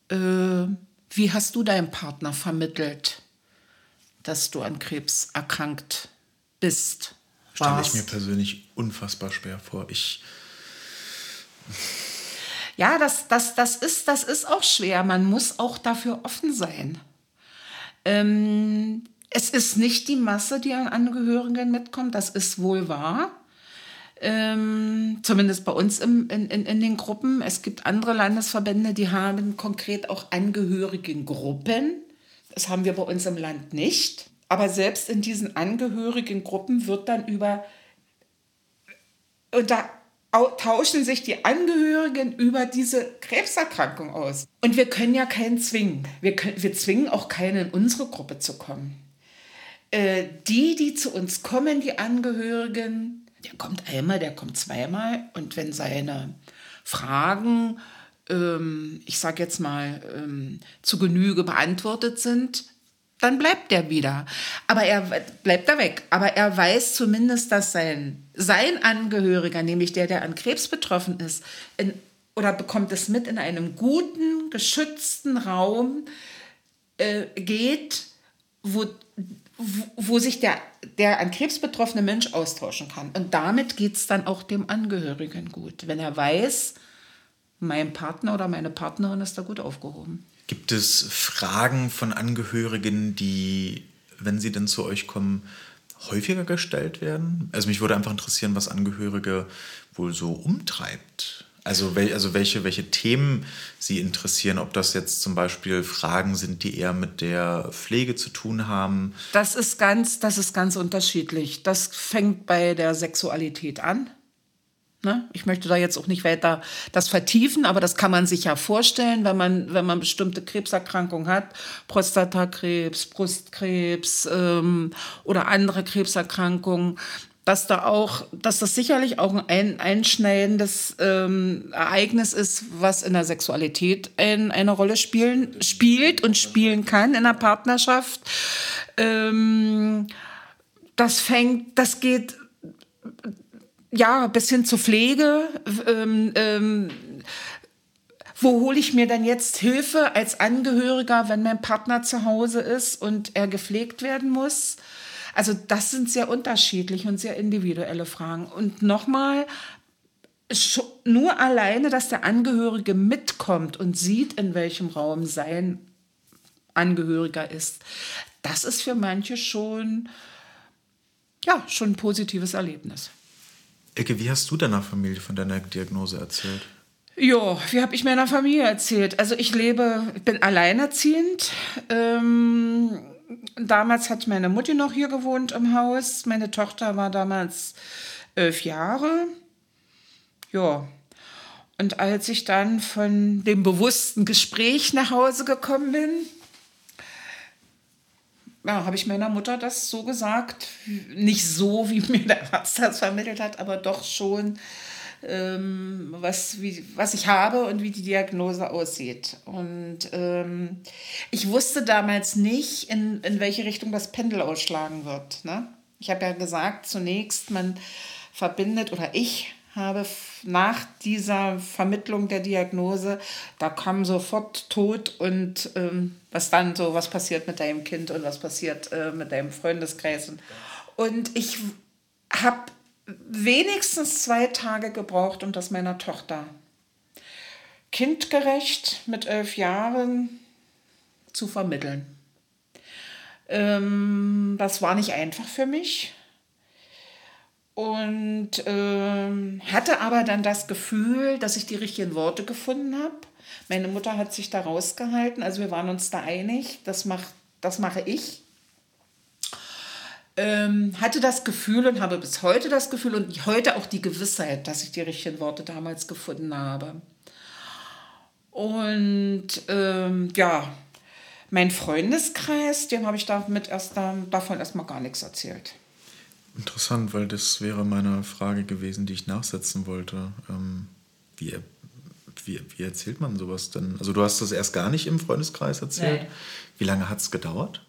Äh, wie hast du deinem Partner vermittelt, dass du an Krebs erkrankt bist? Stelle ich mir persönlich unfassbar schwer vor. Ich. Ja, das, das, das, ist, das ist auch schwer. Man muss auch dafür offen sein. Ähm, es ist nicht die Masse, die an Angehörigen mitkommt, das ist wohl wahr ähm, zumindest bei uns im, in, in, in den Gruppen. Es gibt andere Landesverbände, die haben konkret auch Angehörigengruppen. Das haben wir bei uns im Land nicht. Aber selbst in diesen Angehörigengruppen wird dann über, da tauschen sich die Angehörigen über diese Krebserkrankung aus. Und wir können ja keinen zwingen. Wir, können, wir zwingen auch keinen in unsere Gruppe zu kommen. Äh, die, die zu uns kommen, die Angehörigen, der kommt einmal, der kommt zweimal und wenn seine Fragen, ähm, ich sage jetzt mal, ähm, zu Genüge beantwortet sind, dann bleibt er wieder. Aber er bleibt da weg. Aber er weiß zumindest, dass sein, sein Angehöriger, nämlich der, der an Krebs betroffen ist, in, oder bekommt es mit in einem guten, geschützten Raum äh, geht, wo wo sich der, der an Krebs betroffene Mensch austauschen kann. Und damit geht es dann auch dem Angehörigen gut, wenn er weiß, mein Partner oder meine Partnerin ist da gut aufgehoben. Gibt es Fragen von Angehörigen, die, wenn sie denn zu euch kommen, häufiger gestellt werden? Also mich würde einfach interessieren, was Angehörige wohl so umtreibt. Also, wel, also welche, welche Themen Sie interessieren, ob das jetzt zum Beispiel Fragen sind, die eher mit der Pflege zu tun haben. Das ist ganz, das ist ganz unterschiedlich. Das fängt bei der Sexualität an. Ne? Ich möchte da jetzt auch nicht weiter das vertiefen, aber das kann man sich ja vorstellen, wenn man, wenn man bestimmte Krebserkrankungen hat, Prostatakrebs, Brustkrebs ähm, oder andere Krebserkrankungen, dass da auch, dass das sicherlich auch ein einschneidendes ähm, Ereignis ist, was in der Sexualität ein, eine Rolle spielen, spielt und spielen kann in der Partnerschaft. Ähm, das fängt, das geht ja bis hin zur Pflege. Ähm, ähm wo hole ich mir denn jetzt Hilfe als Angehöriger, wenn mein Partner zu Hause ist und er gepflegt werden muss? Also das sind sehr unterschiedliche und sehr individuelle Fragen. Und nochmal, nur alleine, dass der Angehörige mitkommt und sieht, in welchem Raum sein Angehöriger ist, das ist für manche schon, ja, schon ein positives Erlebnis. Ecke, wie hast du deiner Familie von deiner Diagnose erzählt? Ja, wie habe ich meiner Familie erzählt? Also ich lebe, ich bin alleinerziehend. Ähm, damals hat meine Mutti noch hier gewohnt im Haus. Meine Tochter war damals elf Jahre. Ja. Und als ich dann von dem bewussten Gespräch nach Hause gekommen bin, ja, habe ich meiner Mutter das so gesagt. Nicht so, wie mir der Arzt das vermittelt hat, aber doch schon ähm, was, wie, was ich habe und wie die Diagnose aussieht. Und ähm, ich wusste damals nicht, in, in welche Richtung das Pendel ausschlagen wird. Ne? Ich habe ja gesagt, zunächst, man verbindet, oder ich habe nach dieser Vermittlung der Diagnose, da kam sofort Tod und ähm, was dann so, was passiert mit deinem Kind und was passiert äh, mit deinem Freundeskreis. Und, ich habe wenigstens zwei Tage gebraucht, um das meiner Tochter kindgerecht mit elf Jahren zu vermitteln. Ähm, das war nicht einfach für mich und ähm, hatte aber dann das Gefühl, dass ich die richtigen Worte gefunden habe. Meine Mutter hat sich da rausgehalten, also wir waren uns da einig, das, mach, das mache ich. Ähm, hatte das Gefühl und habe bis heute das Gefühl und heute auch die Gewissheit, dass ich die richtigen Worte damals gefunden habe. Und ähm, ja, mein Freundeskreis, dem habe ich damit erst, davon erstmal gar nichts erzählt. Interessant, weil das wäre meine Frage gewesen, die ich nachsetzen wollte. Ähm, wie, wie, wie, erzählt man sowas denn? Also du hast das erst gar nicht im Freundeskreis erzählt. Nein. Wie lange hat es gedauert?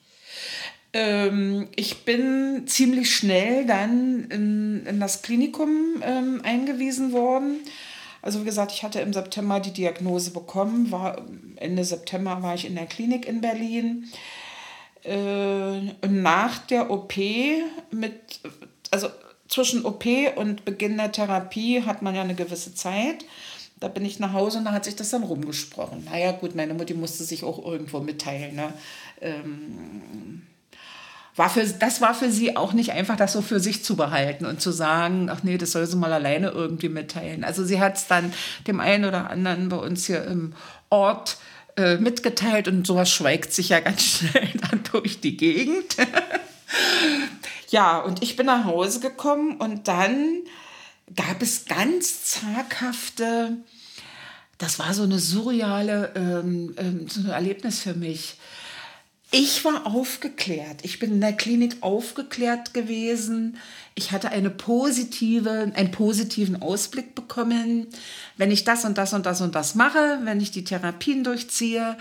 Ähm, ich bin ziemlich schnell dann in, in das Klinikum ähm, eingewiesen worden. Also wie gesagt, ich hatte im September die Diagnose bekommen, war Ende September war ich in der Klinik in Berlin. Äh, nach der OP mit, also zwischen OP und Beginn der Therapie hat man ja eine gewisse Zeit. Da bin ich nach Hause und da hat sich das dann rumgesprochen. Naja, gut, meine Mutti musste sich auch irgendwo mitteilen. Ne? Ähm, war für, das war für sie auch nicht einfach, das so für sich zu behalten und zu sagen, ach nee, das soll sie mal alleine irgendwie mitteilen. Also sie hat es dann dem einen oder anderen bei uns hier im Ort äh, mitgeteilt und sowas schweigt sich ja ganz schnell dann durch die Gegend. ja, und ich bin nach Hause gekommen und dann gab es ganz zaghafte, das war so eine surreale ähm, ähm, so ein Erlebnis für mich. Ich war aufgeklärt. Ich bin in der Klinik aufgeklärt gewesen. Ich hatte eine positive, einen positiven Ausblick bekommen. Wenn ich das und das und das und das mache, wenn ich die Therapien durchziehe,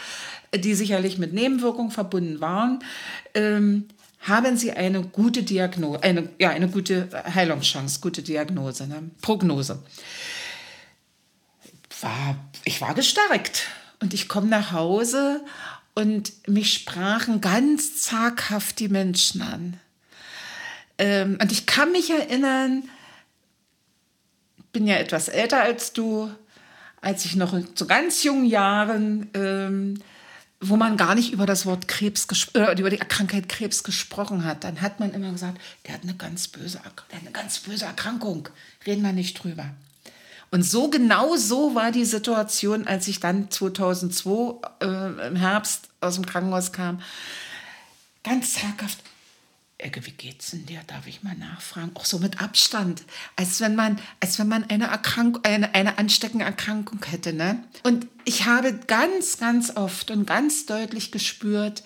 die sicherlich mit Nebenwirkungen verbunden waren, ähm, haben Sie eine gute Diagnose, eine, ja, eine gute Heilungschance, gute Diagnose, ne? Prognose. War, ich war gestärkt und ich komme nach Hause und mich sprachen ganz zaghaft die Menschen an. Ähm, und ich kann mich erinnern, bin ja etwas älter als du, als ich noch zu ganz jungen Jahren, ähm, wo man gar nicht über das Wort Krebs, äh, über die Krankheit Krebs gesprochen hat, dann hat man immer gesagt, der hat eine ganz böse, der hat eine ganz böse Erkrankung, reden wir nicht drüber. Und so genau so war die Situation, als ich dann 2002 äh, im Herbst aus dem Krankenhaus kam. Ganz zaghaft. Ecke, wie geht's denn dir? Darf ich mal nachfragen? Auch so mit Abstand, als wenn man, als wenn man eine Erkrankung, eine, eine ansteckende Erkrankung hätte. Ne? Und ich habe ganz, ganz oft und ganz deutlich gespürt,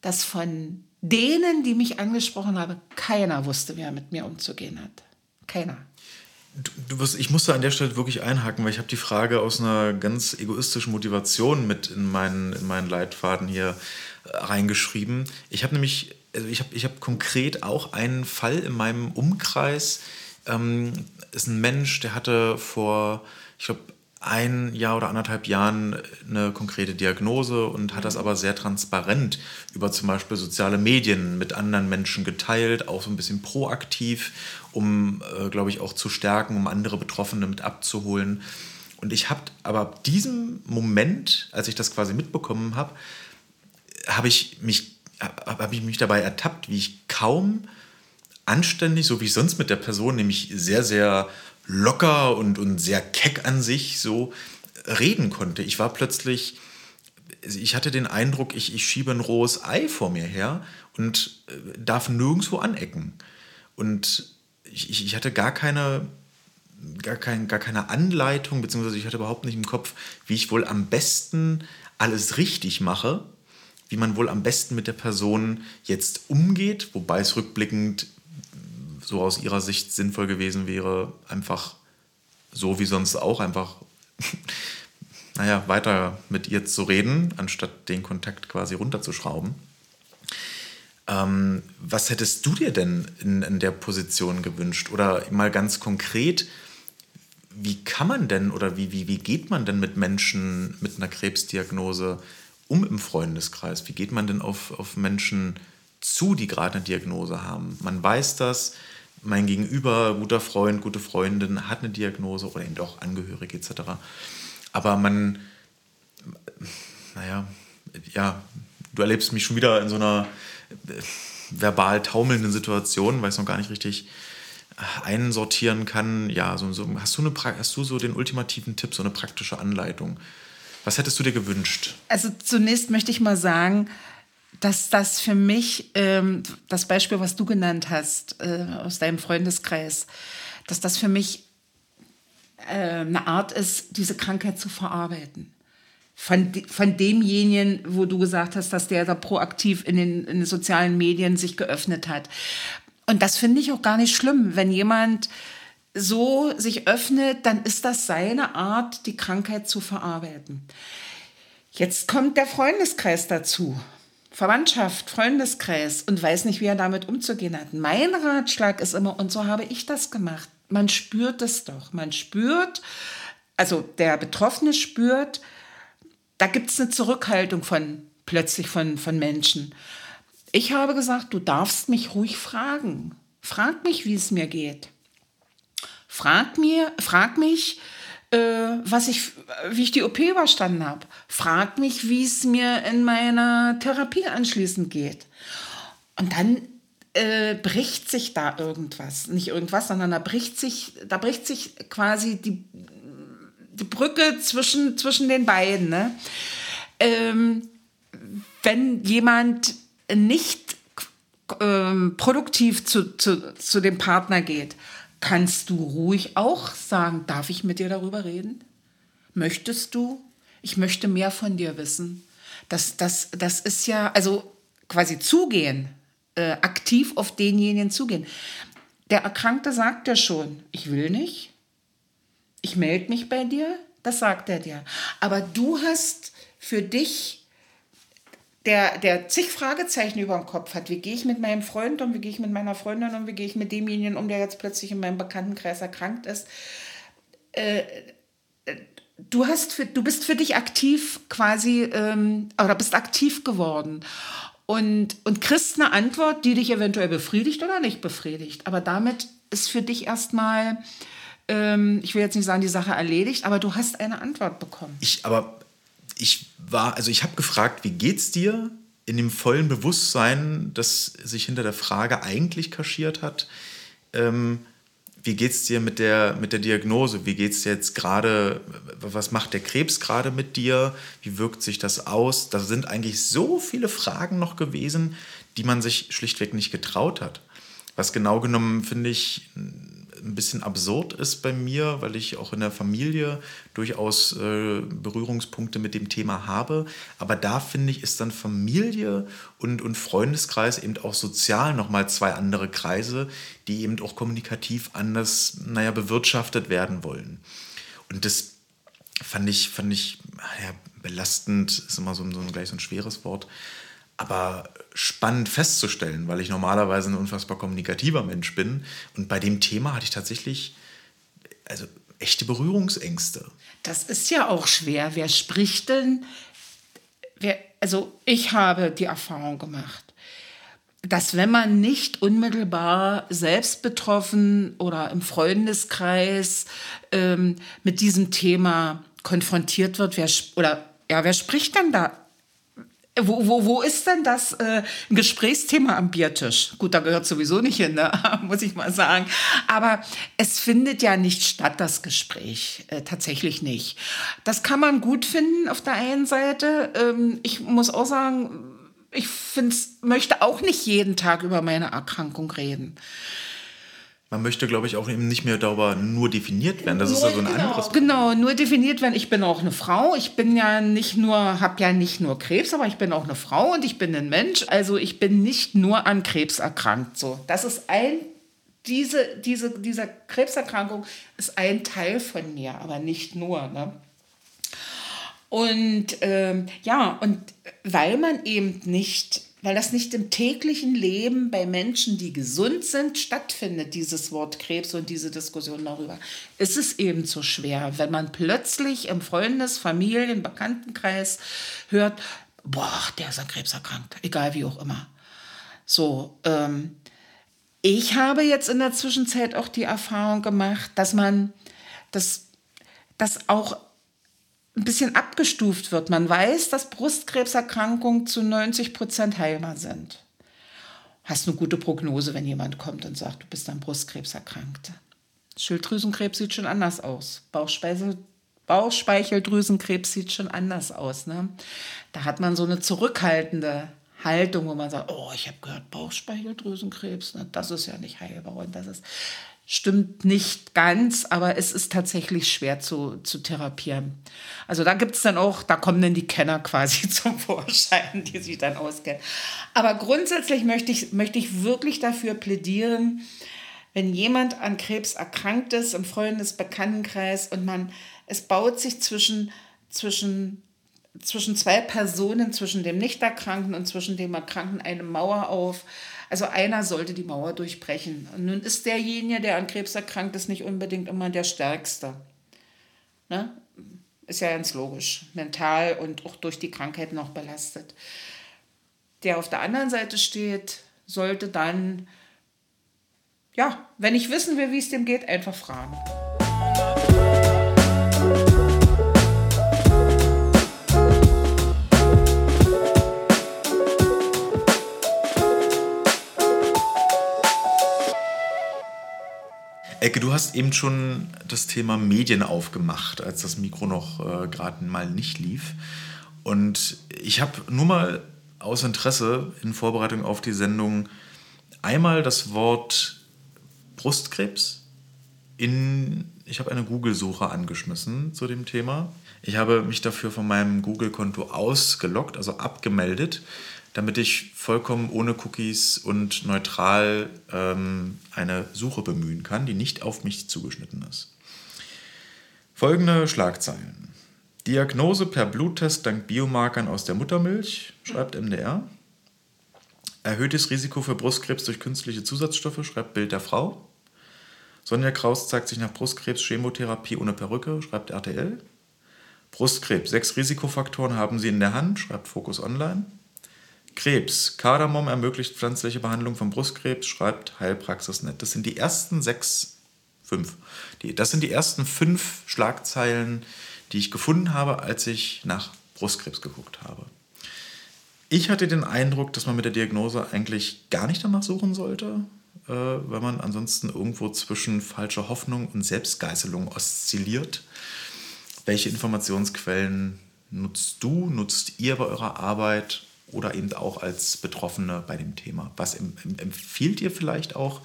dass von denen, die mich angesprochen haben, keiner wusste, wie er mit mir umzugehen hat. Keiner. Du, du wirst, ich musste an der Stelle wirklich einhaken, weil ich habe die Frage aus einer ganz egoistischen Motivation mit in meinen, in meinen Leitfaden hier äh, reingeschrieben. Ich habe nämlich, also ich habe ich hab konkret auch einen Fall in meinem Umkreis. Ähm, ist ein Mensch, der hatte vor, ich glaube, ein Jahr oder anderthalb Jahren eine konkrete Diagnose und hat das aber sehr transparent über zum Beispiel soziale Medien mit anderen Menschen geteilt, auch so ein bisschen proaktiv, um, äh, glaube ich, auch zu stärken, um andere Betroffene mit abzuholen. Und ich habe aber ab diesem Moment, als ich das quasi mitbekommen habe, habe ich mich habe ich mich dabei ertappt, wie ich kaum anständig, so wie ich sonst mit der Person, nämlich sehr, sehr locker und, und sehr keck an sich so reden konnte. Ich war plötzlich, ich hatte den Eindruck, ich, ich schiebe ein rohes Ei vor mir her und äh, darf nirgendwo anecken. Und ich, ich hatte gar keine, gar, kein, gar keine Anleitung, beziehungsweise ich hatte überhaupt nicht im Kopf, wie ich wohl am besten alles richtig mache, wie man wohl am besten mit der Person jetzt umgeht, wobei es rückblickend so aus ihrer Sicht sinnvoll gewesen wäre, einfach so wie sonst auch einfach, naja, weiter mit ihr zu reden, anstatt den Kontakt quasi runterzuschrauben. Ähm, was hättest du dir denn in, in der Position gewünscht? Oder mal ganz konkret, wie kann man denn oder wie, wie, wie geht man denn mit Menschen mit einer Krebsdiagnose um im Freundeskreis? Wie geht man denn auf, auf Menschen zu, die gerade eine Diagnose haben? Man weiß das, mein Gegenüber, guter Freund, gute Freundin hat eine Diagnose oder eben auch Angehörige etc. Aber man, naja, ja, du erlebst mich schon wieder in so einer verbal taumelnden Situation, weil ich es noch gar nicht richtig äh, einsortieren kann. Ja, so, so, hast, du eine, hast du so den ultimativen Tipp, so eine praktische Anleitung? Was hättest du dir gewünscht? Also zunächst möchte ich mal sagen, dass das für mich, ähm, das Beispiel, was du genannt hast äh, aus deinem Freundeskreis, dass das für mich äh, eine Art ist, diese Krankheit zu verarbeiten. Von, von demjenigen, wo du gesagt hast, dass der da proaktiv in den, in den sozialen Medien sich geöffnet hat. Und das finde ich auch gar nicht schlimm. Wenn jemand so sich öffnet, dann ist das seine Art, die Krankheit zu verarbeiten. Jetzt kommt der Freundeskreis dazu. Verwandtschaft, Freundeskreis und weiß nicht, wie er damit umzugehen hat. Mein Ratschlag ist immer, und so habe ich das gemacht, man spürt es doch. Man spürt, also der Betroffene spürt, da gibt es eine Zurückhaltung von plötzlich von, von Menschen. Ich habe gesagt, du darfst mich ruhig fragen. Frag mich, wie es mir geht. Frag mir, frag mich, äh, was ich, wie ich die OP überstanden habe. Frag mich, wie es mir in meiner Therapie anschließend geht. Und dann äh, bricht sich da irgendwas. Nicht irgendwas, sondern da bricht sich, da bricht sich quasi die, die Brücke zwischen, zwischen den beiden. Ne? Ähm, wenn jemand nicht ähm, produktiv zu, zu, zu dem Partner geht, kannst du ruhig auch sagen, darf ich mit dir darüber reden? Möchtest du? Ich möchte mehr von dir wissen. Das, das, das ist ja, also quasi zugehen, äh, aktiv auf denjenigen zugehen. Der Erkrankte sagt ja schon, ich will nicht, ich melde mich bei dir, das sagt er dir. Aber du hast für dich der, der zig Fragezeichen über dem Kopf hat. Wie gehe ich mit meinem Freund um? Wie gehe ich mit meiner Freundin um? Wie gehe ich mit demjenigen um, der jetzt plötzlich in meinem Bekanntenkreis erkrankt ist? Äh, du, hast für, du bist für dich aktiv quasi ähm, oder bist aktiv geworden und, und kriegst eine Antwort, die dich eventuell befriedigt oder nicht befriedigt. Aber damit ist für dich erstmal, ähm, ich will jetzt nicht sagen, die Sache erledigt, aber du hast eine Antwort bekommen. Ich, aber ich war, also ich habe gefragt, wie geht's dir? In dem vollen Bewusstsein, das sich hinter der Frage eigentlich kaschiert hat. Ähm, wie geht's dir mit der, mit der Diagnose? Wie geht's dir jetzt gerade? Was macht der Krebs gerade mit dir? Wie wirkt sich das aus? Da sind eigentlich so viele Fragen noch gewesen, die man sich schlichtweg nicht getraut hat. Was genau genommen, finde ich, ein bisschen absurd ist bei mir, weil ich auch in der Familie durchaus äh, Berührungspunkte mit dem Thema habe. Aber da finde ich, ist dann Familie und, und Freundeskreis eben auch sozial nochmal zwei andere Kreise, die eben auch kommunikativ anders, naja, bewirtschaftet werden wollen. Und das fand ich, fand ich ja, belastend, ist immer so, so ein, gleich so ein schweres Wort aber spannend festzustellen, weil ich normalerweise ein unfassbar kommunikativer Mensch bin. Und bei dem Thema hatte ich tatsächlich also echte Berührungsängste. Das ist ja auch schwer. Wer spricht denn? Wer, also ich habe die Erfahrung gemacht, dass wenn man nicht unmittelbar selbst betroffen oder im Freundeskreis ähm, mit diesem Thema konfrontiert wird, wer, oder ja, wer spricht dann da wo, wo, wo ist denn das äh, Gesprächsthema am Biertisch? Gut, da gehört sowieso nicht hin, ne? muss ich mal sagen. Aber es findet ja nicht statt, das Gespräch. Äh, tatsächlich nicht. Das kann man gut finden auf der einen Seite. Ähm, ich muss auch sagen, ich find's, möchte auch nicht jeden Tag über meine Erkrankung reden man möchte, glaube ich, auch eben nicht mehr darüber nur definiert werden. Das nur, ist ja so ein genau, anderes. Genau, nur definiert werden. Ich bin auch eine Frau. Ich bin ja nicht nur, habe ja nicht nur Krebs, aber ich bin auch eine Frau und ich bin ein Mensch. Also ich bin nicht nur an Krebs erkrankt. So, das ist ein diese, diese, diese Krebserkrankung ist ein Teil von mir, aber nicht nur. Ne? Und ähm, ja, und weil man eben nicht weil das nicht im täglichen Leben bei Menschen, die gesund sind, stattfindet, dieses Wort Krebs und diese Diskussion darüber, ist es eben so schwer, wenn man plötzlich im Freundes-, Familien-, Bekanntenkreis hört, boah, der ist an Krebs erkrankt, egal wie auch immer. So, ähm, ich habe jetzt in der Zwischenzeit auch die Erfahrung gemacht, dass man das, das auch ein bisschen abgestuft wird. Man weiß, dass Brustkrebserkrankungen zu 90 Prozent heilbar sind. Hast eine gute Prognose, wenn jemand kommt und sagt, du bist an Brustkrebs erkrankt. Schilddrüsenkrebs sieht schon anders aus. Bauchspeise, Bauchspeicheldrüsenkrebs sieht schon anders aus. Ne? Da hat man so eine zurückhaltende Haltung, wo man sagt, oh, ich habe gehört, Bauchspeicheldrüsenkrebs, ne? das ist ja nicht heilbar und das ist stimmt nicht ganz, aber es ist tatsächlich schwer zu, zu therapieren. Also da gibt es dann auch, da kommen dann die Kenner quasi zum Vorschein, die sich dann auskennen. Aber grundsätzlich möchte ich, möchte ich wirklich dafür plädieren, wenn jemand an Krebs erkrankt ist im Freundesbekanntenkreis und man, es baut sich zwischen, zwischen, zwischen zwei Personen, zwischen dem Nichterkrankten und zwischen dem Erkrankten eine Mauer auf, also einer sollte die Mauer durchbrechen. Und nun ist derjenige, der an Krebs erkrankt ist, nicht unbedingt immer der Stärkste. Ne? Ist ja ganz logisch. Mental und auch durch die Krankheit noch belastet. Der auf der anderen Seite steht, sollte dann, ja, wenn ich wissen will, wie es dem geht, einfach fragen. Ecke, du hast eben schon das Thema Medien aufgemacht, als das Mikro noch äh, gerade mal nicht lief. Und ich habe nur mal aus Interesse in Vorbereitung auf die Sendung einmal das Wort Brustkrebs in, ich habe eine Google-Suche angeschmissen zu dem Thema. Ich habe mich dafür von meinem Google-Konto ausgeloggt, also abgemeldet damit ich vollkommen ohne Cookies und neutral ähm, eine Suche bemühen kann, die nicht auf mich zugeschnitten ist. Folgende Schlagzeilen. Diagnose per Bluttest dank Biomarkern aus der Muttermilch, schreibt MDR. Erhöhtes Risiko für Brustkrebs durch künstliche Zusatzstoffe, schreibt Bild der Frau. Sonja Kraus zeigt sich nach Brustkrebs Chemotherapie ohne Perücke, schreibt RTL. Brustkrebs, sechs Risikofaktoren haben sie in der Hand, schreibt Focus Online. Krebs. Kardamom ermöglicht pflanzliche Behandlung von Brustkrebs, schreibt Heilpraxisnet. Das sind die ersten sechs, fünf. Die, das sind die ersten fünf Schlagzeilen, die ich gefunden habe, als ich nach Brustkrebs geguckt habe. Ich hatte den Eindruck, dass man mit der Diagnose eigentlich gar nicht danach suchen sollte, äh, weil man ansonsten irgendwo zwischen falscher Hoffnung und Selbstgeißelung oszilliert. Welche Informationsquellen nutzt du, nutzt ihr bei eurer Arbeit? Oder eben auch als Betroffene bei dem Thema. Was empfiehlt ihr vielleicht auch,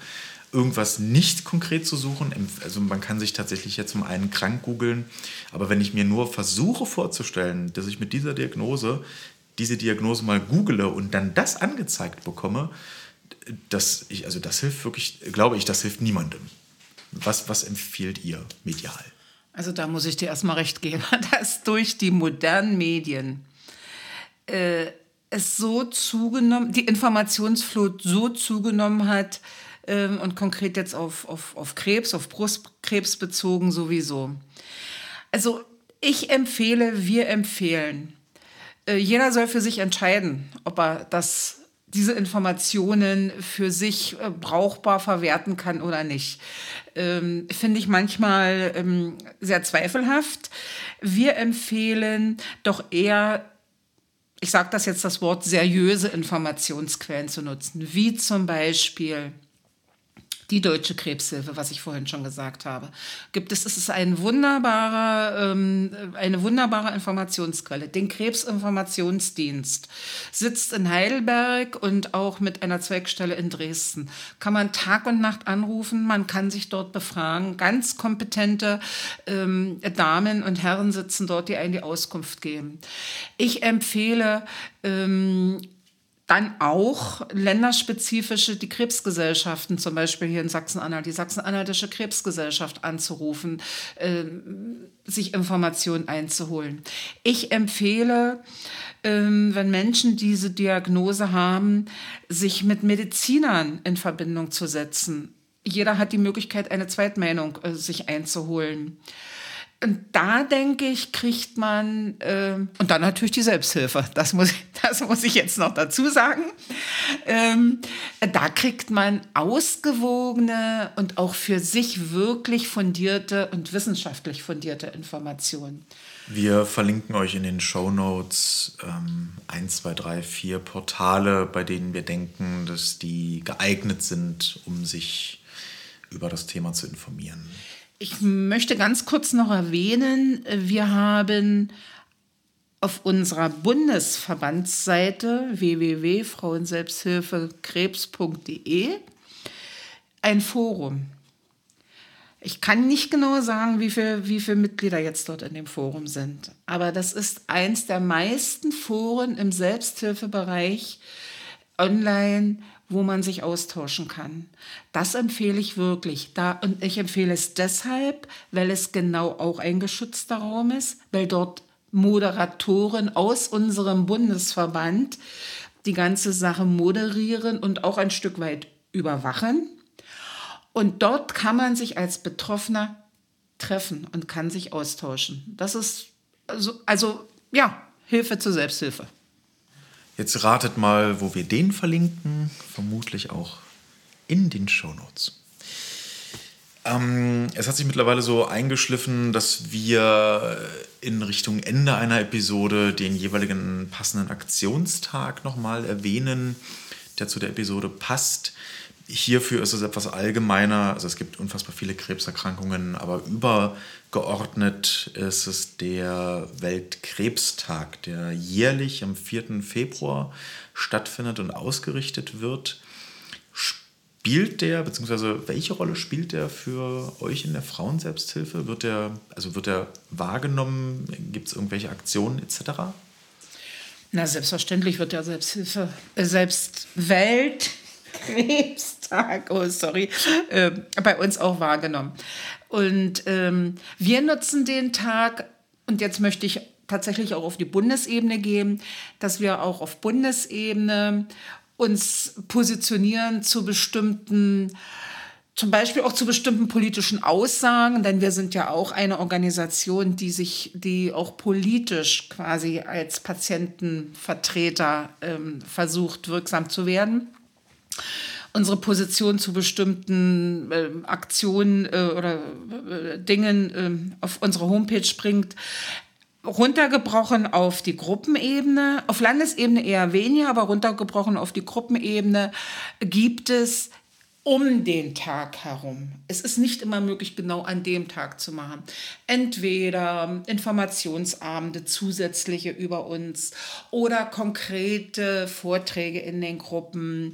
irgendwas nicht konkret zu suchen? Also man kann sich tatsächlich jetzt zum einen krank googeln, aber wenn ich mir nur versuche vorzustellen, dass ich mit dieser Diagnose diese Diagnose mal google und dann das angezeigt bekomme, das, ich, also das hilft wirklich, glaube ich, das hilft niemandem. Was, was empfiehlt ihr medial? Also da muss ich dir erstmal recht geben, dass durch die modernen Medien äh, es so zugenommen, die Informationsflut so zugenommen hat ähm, und konkret jetzt auf, auf, auf Krebs, auf Brustkrebs bezogen sowieso. Also ich empfehle, wir empfehlen, äh, jeder soll für sich entscheiden, ob er das, diese Informationen für sich äh, brauchbar verwerten kann oder nicht. Ähm, Finde ich manchmal ähm, sehr zweifelhaft. Wir empfehlen doch eher ich sage das jetzt das Wort, seriöse Informationsquellen zu nutzen, wie zum Beispiel die Deutsche Krebshilfe, was ich vorhin schon gesagt habe, gibt es, es ist ein wunderbarer, ähm, eine wunderbare Informationsquelle. Den Krebsinformationsdienst sitzt in Heidelberg und auch mit einer Zweigstelle in Dresden. Kann man Tag und Nacht anrufen, man kann sich dort befragen. Ganz kompetente ähm, Damen und Herren sitzen dort, die einen die Auskunft geben. Ich empfehle ähm, dann auch länderspezifische, die Krebsgesellschaften, zum Beispiel hier in Sachsen-Anhalt, die Sachsen-Anhaltische Krebsgesellschaft anzurufen, äh, sich Informationen einzuholen. Ich empfehle, äh, wenn Menschen diese Diagnose haben, sich mit Medizinern in Verbindung zu setzen. Jeder hat die Möglichkeit, eine Zweitmeinung äh, sich einzuholen. Und da denke ich, kriegt man, äh, und dann natürlich die Selbsthilfe, das muss, das muss ich jetzt noch dazu sagen, ähm, da kriegt man ausgewogene und auch für sich wirklich fundierte und wissenschaftlich fundierte Informationen. Wir verlinken euch in den Show Notes ähm, 1, 2, 3, 4 Portale, bei denen wir denken, dass die geeignet sind, um sich über das Thema zu informieren. Ich möchte ganz kurz noch erwähnen, wir haben auf unserer Bundesverbandsseite www.frauenselbsthilfekrebs.de ein Forum. Ich kann nicht genau sagen, wie viele wie viel Mitglieder jetzt dort in dem Forum sind, aber das ist eins der meisten Foren im Selbsthilfebereich online, wo man sich austauschen kann. Das empfehle ich wirklich. Da, und ich empfehle es deshalb, weil es genau auch ein geschützter Raum ist, weil dort Moderatoren aus unserem Bundesverband die ganze Sache moderieren und auch ein Stück weit überwachen. Und dort kann man sich als Betroffener treffen und kann sich austauschen. Das ist also, also ja, Hilfe zur Selbsthilfe. Jetzt ratet mal, wo wir den verlinken. Vermutlich auch in den Shownotes. Ähm, es hat sich mittlerweile so eingeschliffen, dass wir in Richtung Ende einer Episode den jeweiligen passenden Aktionstag nochmal erwähnen, der zu der Episode passt. Hierfür ist es etwas allgemeiner. Also es gibt unfassbar viele Krebserkrankungen, aber übergeordnet ist es der Weltkrebstag, der jährlich am 4. Februar stattfindet und ausgerichtet wird. Spielt der, beziehungsweise welche Rolle spielt der für euch in der Frauenselbsthilfe? Wird der, also wird der wahrgenommen? Gibt es irgendwelche Aktionen etc.? Na, selbstverständlich wird der Selbsthilfe, äh, Selbstwelt Krebstag, oh sorry, äh, bei uns auch wahrgenommen. Und ähm, wir nutzen den Tag, und jetzt möchte ich tatsächlich auch auf die Bundesebene gehen, dass wir auch auf Bundesebene uns positionieren zu bestimmten zum Beispiel auch zu bestimmten politischen Aussagen, denn wir sind ja auch eine Organisation, die sich, die auch politisch quasi als Patientenvertreter ähm, versucht, wirksam zu werden unsere Position zu bestimmten äh, Aktionen äh, oder äh, Dingen äh, auf unsere Homepage bringt, runtergebrochen auf die Gruppenebene, auf Landesebene eher weniger, aber runtergebrochen auf die Gruppenebene gibt es um den Tag herum. Es ist nicht immer möglich, genau an dem Tag zu machen. Entweder Informationsabende zusätzliche über uns oder konkrete Vorträge in den Gruppen.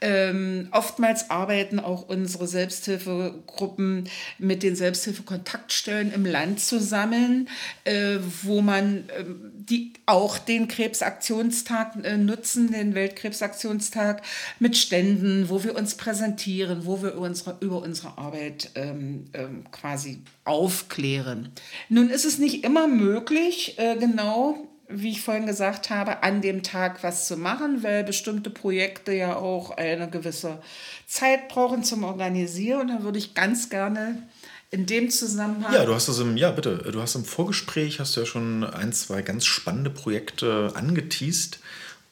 Ähm, oftmals arbeiten auch unsere Selbsthilfegruppen mit den Selbsthilfekontaktstellen im Land zusammen, äh, wo man äh, die auch den Krebsaktionstag äh, nutzen, den Weltkrebsaktionstag mit Ständen, wo wir uns präsentieren, wo wir unsere, über unsere Arbeit ähm, ähm, quasi aufklären. Nun ist es nicht immer möglich, äh, genau wie ich vorhin gesagt habe, an dem Tag was zu machen, weil bestimmte Projekte ja auch eine gewisse Zeit brauchen zum Organisieren. Und da würde ich ganz gerne in dem Zusammenhang. Ja, du hast das im, ja, bitte, du hast im Vorgespräch hast du ja schon ein, zwei ganz spannende Projekte angeteased.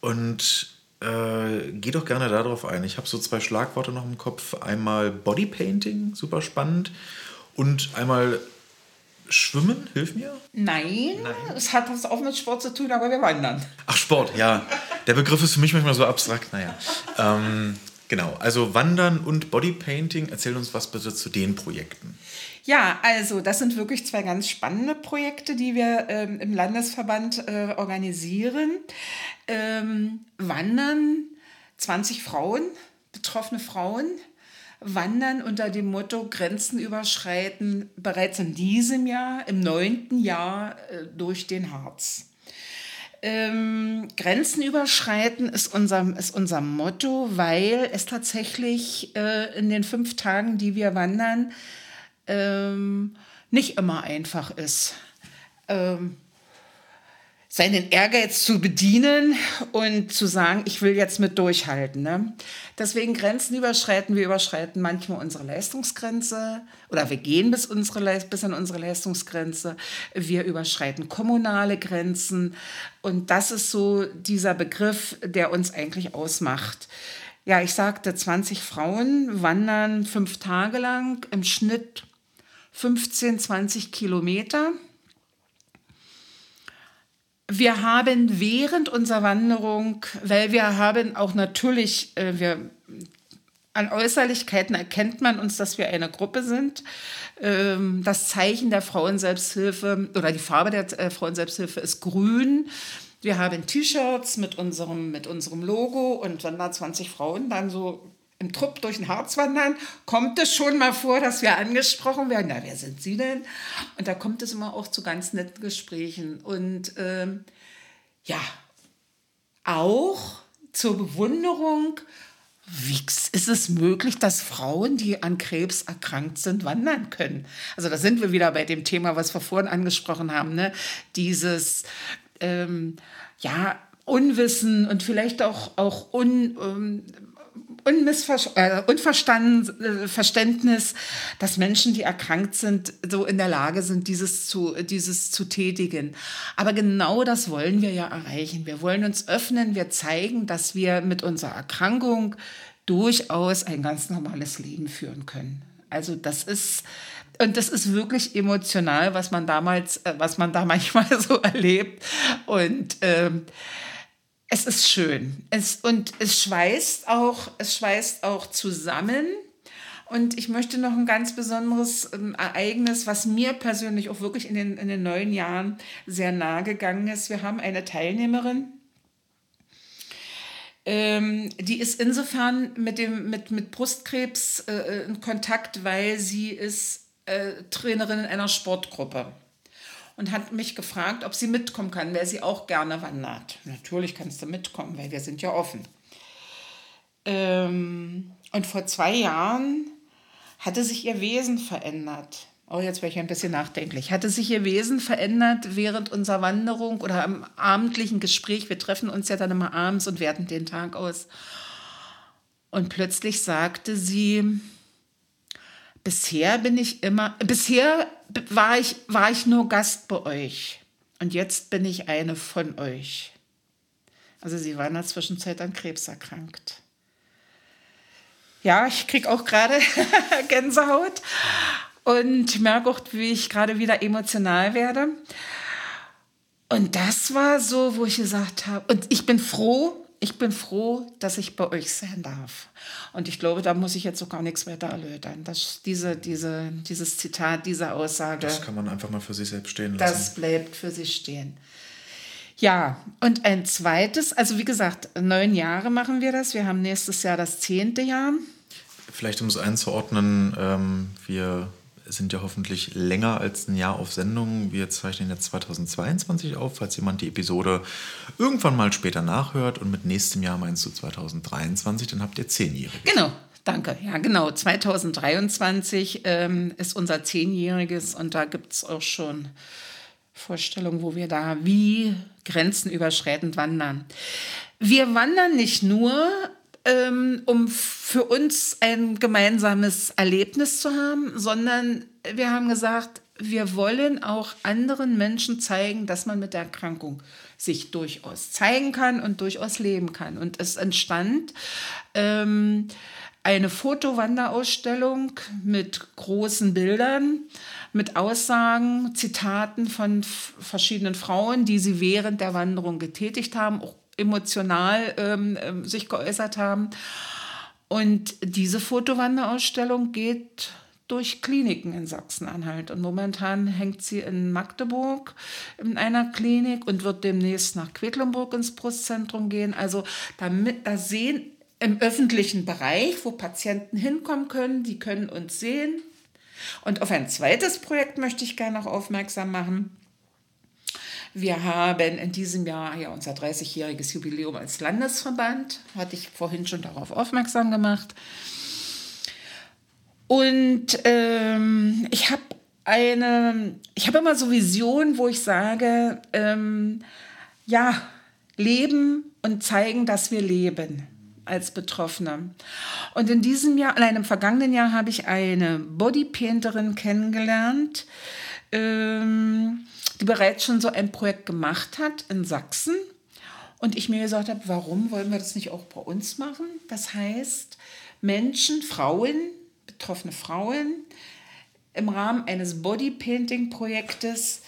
Und äh, geh doch gerne darauf ein. Ich habe so zwei Schlagworte noch im Kopf. Einmal Bodypainting, super spannend. Und einmal Schwimmen, hilf mir? Nein, Nein, es hat was auch mit Sport zu tun, aber wir wandern. Ach, Sport, ja. Der Begriff ist für mich manchmal so abstrakt, naja. Ähm, genau, also Wandern und Bodypainting. Erzähl uns was bitte zu den Projekten. Ja, also das sind wirklich zwei ganz spannende Projekte, die wir ähm, im Landesverband äh, organisieren. Ähm, Wandern, 20 Frauen, betroffene Frauen wandern unter dem Motto Grenzen überschreiten bereits in diesem Jahr, im neunten Jahr, äh, durch den Harz. Ähm, Grenzen überschreiten ist unser, ist unser Motto, weil es tatsächlich äh, in den fünf Tagen, die wir wandern, ähm, nicht immer einfach ist. Ähm, seinen Ehrgeiz zu bedienen und zu sagen, ich will jetzt mit durchhalten. Ne? Deswegen Grenzen überschreiten. Wir überschreiten manchmal unsere Leistungsgrenze oder wir gehen bis, unsere, bis an unsere Leistungsgrenze. Wir überschreiten kommunale Grenzen. Und das ist so dieser Begriff, der uns eigentlich ausmacht. Ja, ich sagte, 20 Frauen wandern fünf Tage lang, im Schnitt 15, 20 Kilometer. Wir haben während unserer Wanderung, weil wir haben auch natürlich, äh, wir, an Äußerlichkeiten erkennt man uns, dass wir eine Gruppe sind. Ähm, das Zeichen der Frauenselbsthilfe oder die Farbe der äh, Frauenselbsthilfe ist grün. Wir haben T-Shirts mit unserem, mit unserem Logo und wenn da 20 Frauen dann so im Trupp durch den Harz wandern, kommt es schon mal vor, dass wir angesprochen werden. Na, wer sind Sie denn? Und da kommt es immer auch zu ganz netten Gesprächen. Und ähm, ja, auch zur Bewunderung, wie ist es möglich, dass Frauen, die an Krebs erkrankt sind, wandern können? Also da sind wir wieder bei dem Thema, was wir vorhin angesprochen haben, ne? dieses ähm, ja Unwissen und vielleicht auch, auch un, ähm, äh, Unverständnis, dass Menschen, die erkrankt sind, so in der Lage sind, dieses zu, dieses zu tätigen. Aber genau das wollen wir ja erreichen. Wir wollen uns öffnen, wir zeigen, dass wir mit unserer Erkrankung durchaus ein ganz normales Leben führen können. Also das ist, und das ist wirklich emotional, was man damals, äh, was man da manchmal so erlebt. Und ähm, es ist schön. Es, und es schweißt auch, es schweißt auch zusammen. Und ich möchte noch ein ganz besonderes ähm, Ereignis, was mir persönlich auch wirklich in den, in den neuen Jahren sehr nahe gegangen ist. Wir haben eine Teilnehmerin, ähm, die ist insofern mit, dem, mit, mit Brustkrebs äh, in Kontakt, weil sie ist äh, Trainerin in einer Sportgruppe und hat mich gefragt, ob sie mitkommen kann, weil sie auch gerne wandert. Natürlich kannst du mitkommen, weil wir sind ja offen. Ähm, und vor zwei Jahren hatte sich ihr Wesen verändert. Oh, jetzt wäre ich ein bisschen nachdenklich. Hatte sich ihr Wesen verändert während unserer Wanderung oder am abendlichen Gespräch? Wir treffen uns ja dann immer abends und werten den Tag aus. Und plötzlich sagte sie, bisher bin ich immer, bisher war ich, war ich nur Gast bei euch und jetzt bin ich eine von euch. Also sie war in der Zwischenzeit an Krebs erkrankt. Ja, ich kriege auch gerade Gänsehaut und merke auch, wie ich gerade wieder emotional werde. Und das war so, wo ich gesagt habe, und ich bin froh, ich bin froh, dass ich bei euch sein darf. Und ich glaube, da muss ich jetzt so gar nichts weiter erläutern. Das, diese, diese, dieses Zitat, diese Aussage. Das kann man einfach mal für sich selbst stehen lassen. Das bleibt für sich stehen. Ja, und ein zweites, also wie gesagt, neun Jahre machen wir das. Wir haben nächstes Jahr das zehnte Jahr. Vielleicht um es einzuordnen, ähm, wir sind ja hoffentlich länger als ein Jahr auf Sendung. Wir zeichnen jetzt 2022 auf, falls jemand die Episode irgendwann mal später nachhört. Und mit nächstem Jahr meinst du 2023, dann habt ihr zehnjähriges. Genau. Danke. Ja, genau. 2023 ähm, ist unser Zehnjähriges und da gibt es auch schon Vorstellungen, wo wir da wie grenzenüberschreitend wandern. Wir wandern nicht nur ähm, um für uns ein gemeinsames Erlebnis zu haben, sondern wir haben gesagt, wir wollen auch anderen Menschen zeigen, dass man mit der Erkrankung sich durchaus zeigen kann und durchaus leben kann. Und es entstand ähm, eine Fotowanderausstellung mit großen Bildern, mit Aussagen, Zitaten von verschiedenen Frauen, die sie während der Wanderung getätigt haben, auch emotional ähm, ähm, sich geäußert haben. Und diese Fotowanderausstellung geht durch Kliniken in Sachsen-Anhalt. Und momentan hängt sie in Magdeburg in einer Klinik und wird demnächst nach Quedlinburg ins Brustzentrum gehen. Also damit, da sehen im öffentlichen Bereich, wo Patienten hinkommen können, die können uns sehen. Und auf ein zweites Projekt möchte ich gerne noch aufmerksam machen. Wir haben in diesem Jahr ja unser 30-jähriges Jubiläum als Landesverband, hatte ich vorhin schon darauf aufmerksam gemacht. Und ähm, ich habe eine, ich habe immer so Visionen, wo ich sage, ähm, ja, leben und zeigen, dass wir leben als Betroffene. Und in diesem Jahr, nein, im vergangenen Jahr habe ich eine Bodypainterin kennengelernt, ähm, die bereits schon so ein Projekt gemacht hat in Sachsen. Und ich mir gesagt habe, warum wollen wir das nicht auch bei uns machen? Das heißt, Menschen, Frauen, betroffene Frauen, im Rahmen eines Bodypainting-Projektes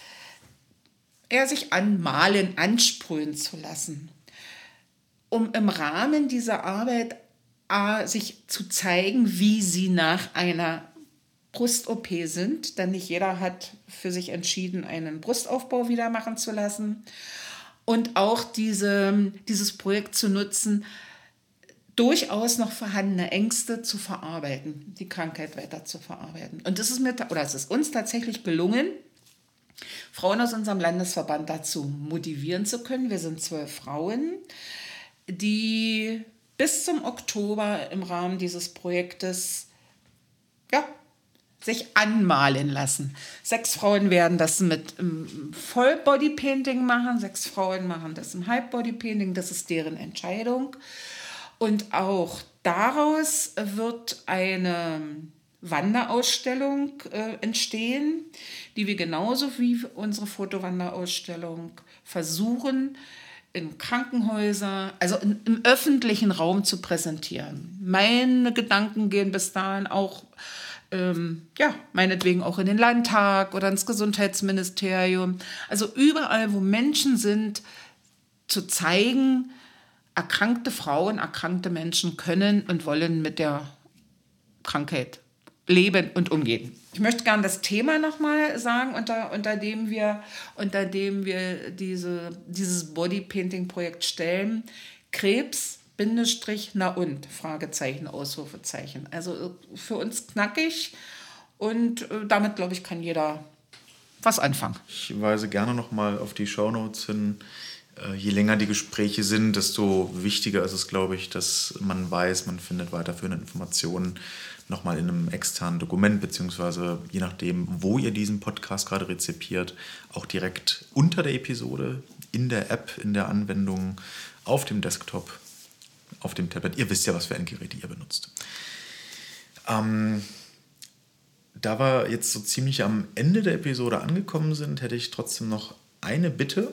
er sich anmalen, ansprühen zu lassen, um im Rahmen dieser Arbeit sich zu zeigen, wie sie nach einer Brust-OP sind, denn nicht jeder hat für sich entschieden, einen Brustaufbau wieder machen zu lassen. Und auch diese, dieses Projekt zu nutzen, durchaus noch vorhandene Ängste zu verarbeiten, die Krankheit weiter zu verarbeiten. Und das ist mir, oder es ist uns tatsächlich gelungen, Frauen aus unserem Landesverband dazu motivieren zu können. Wir sind zwölf Frauen, die bis zum Oktober im Rahmen dieses Projektes ja, sich anmalen lassen. Sechs Frauen werden das mit Vollbodypainting machen, sechs Frauen machen das im Halbbodypainting, das ist deren Entscheidung. Und auch daraus wird eine Wanderausstellung äh, entstehen, die wir genauso wie unsere Fotowanderausstellung versuchen, in Krankenhäuser, also in, im öffentlichen Raum zu präsentieren. Meine Gedanken gehen bis dahin auch, ähm, ja, meinetwegen auch in den Landtag oder ins Gesundheitsministerium. Also überall, wo Menschen sind, zu zeigen, erkrankte Frauen, erkrankte Menschen können und wollen mit der Krankheit leben und umgehen. Ich möchte gerne das Thema nochmal sagen, unter, unter dem wir, unter dem wir diese, dieses Bodypainting-Projekt stellen. Krebs, Bindestrich, na und, Fragezeichen, Ausrufezeichen. Also für uns knackig und äh, damit, glaube ich, kann jeder was anfangen. Ich weise gerne nochmal auf die Shownotes hin. Äh, je länger die Gespräche sind, desto wichtiger ist es, glaube ich, dass man weiß, man findet weiterführende Informationen nochmal in einem externen Dokument, beziehungsweise je nachdem, wo ihr diesen Podcast gerade rezipiert, auch direkt unter der Episode, in der App, in der Anwendung, auf dem Desktop, auf dem Tablet. Ihr wisst ja, was für ein Gerät ihr benutzt. Ähm, da wir jetzt so ziemlich am Ende der Episode angekommen sind, hätte ich trotzdem noch eine Bitte.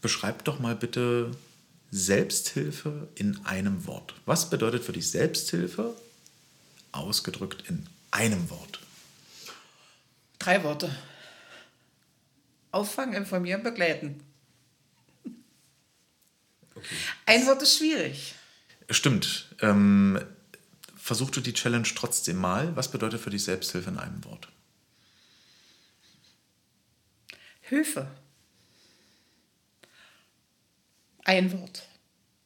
Beschreibt doch mal bitte Selbsthilfe in einem Wort. Was bedeutet für dich Selbsthilfe ausgedrückt in einem Wort? Drei Worte. Auffangen, informieren, begleiten. Okay. Ein Wort ist schwierig. Stimmt. Ähm, versuch du die Challenge trotzdem mal. Was bedeutet für dich Selbsthilfe in einem Wort? Hilfe. Ein Wort.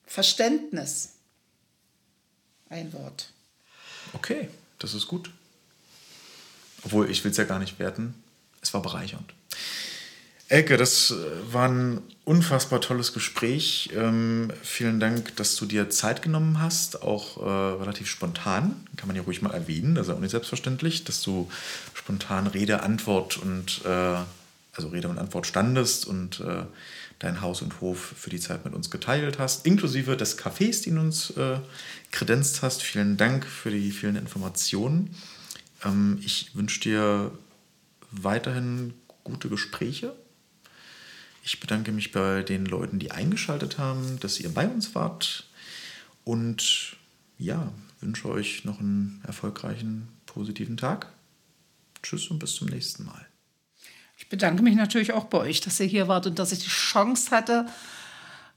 Verständnis. Ein Wort. Okay, das ist gut. Obwohl, ich will es ja gar nicht werten. Es war bereichernd. Elke, das äh, war ein unfassbar tolles Gespräch. Ähm, vielen Dank, dass du dir Zeit genommen hast, auch äh, relativ spontan. Kann man ja ruhig mal erwähnen, das ist auch nicht selbstverständlich, dass du spontan Rede, Antwort und äh, also Rede und Antwort standest und äh, dein Haus und Hof für die Zeit mit uns geteilt hast, inklusive des Cafés, den du uns äh, kredenzt hast. Vielen Dank für die vielen Informationen. Ähm, ich wünsche dir weiterhin gute Gespräche. Ich bedanke mich bei den Leuten, die eingeschaltet haben, dass ihr bei uns wart. Und ja, wünsche euch noch einen erfolgreichen, positiven Tag. Tschüss und bis zum nächsten Mal. Ich bedanke mich natürlich auch bei euch, dass ihr hier wart und dass ich die Chance hatte,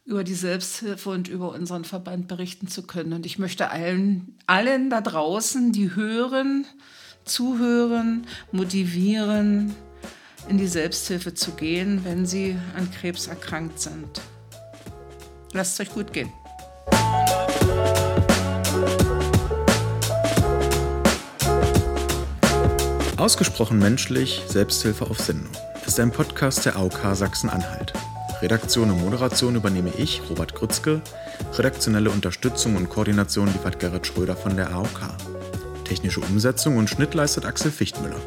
über die Selbsthilfe und über unseren Verband berichten zu können. Und ich möchte allen, allen da draußen, die hören, zuhören, motivieren, in die Selbsthilfe zu gehen, wenn sie an Krebs erkrankt sind. Lasst es euch gut gehen. Ausgesprochen menschlich, Selbsthilfe auf Sendung. Ist ein Podcast der AOK Sachsen-Anhalt. Redaktion und Moderation übernehme ich, Robert Grützke. Redaktionelle Unterstützung und Koordination liefert Gerrit Schröder von der AOK. Technische Umsetzung und Schnitt leistet Axel Fichtmüller.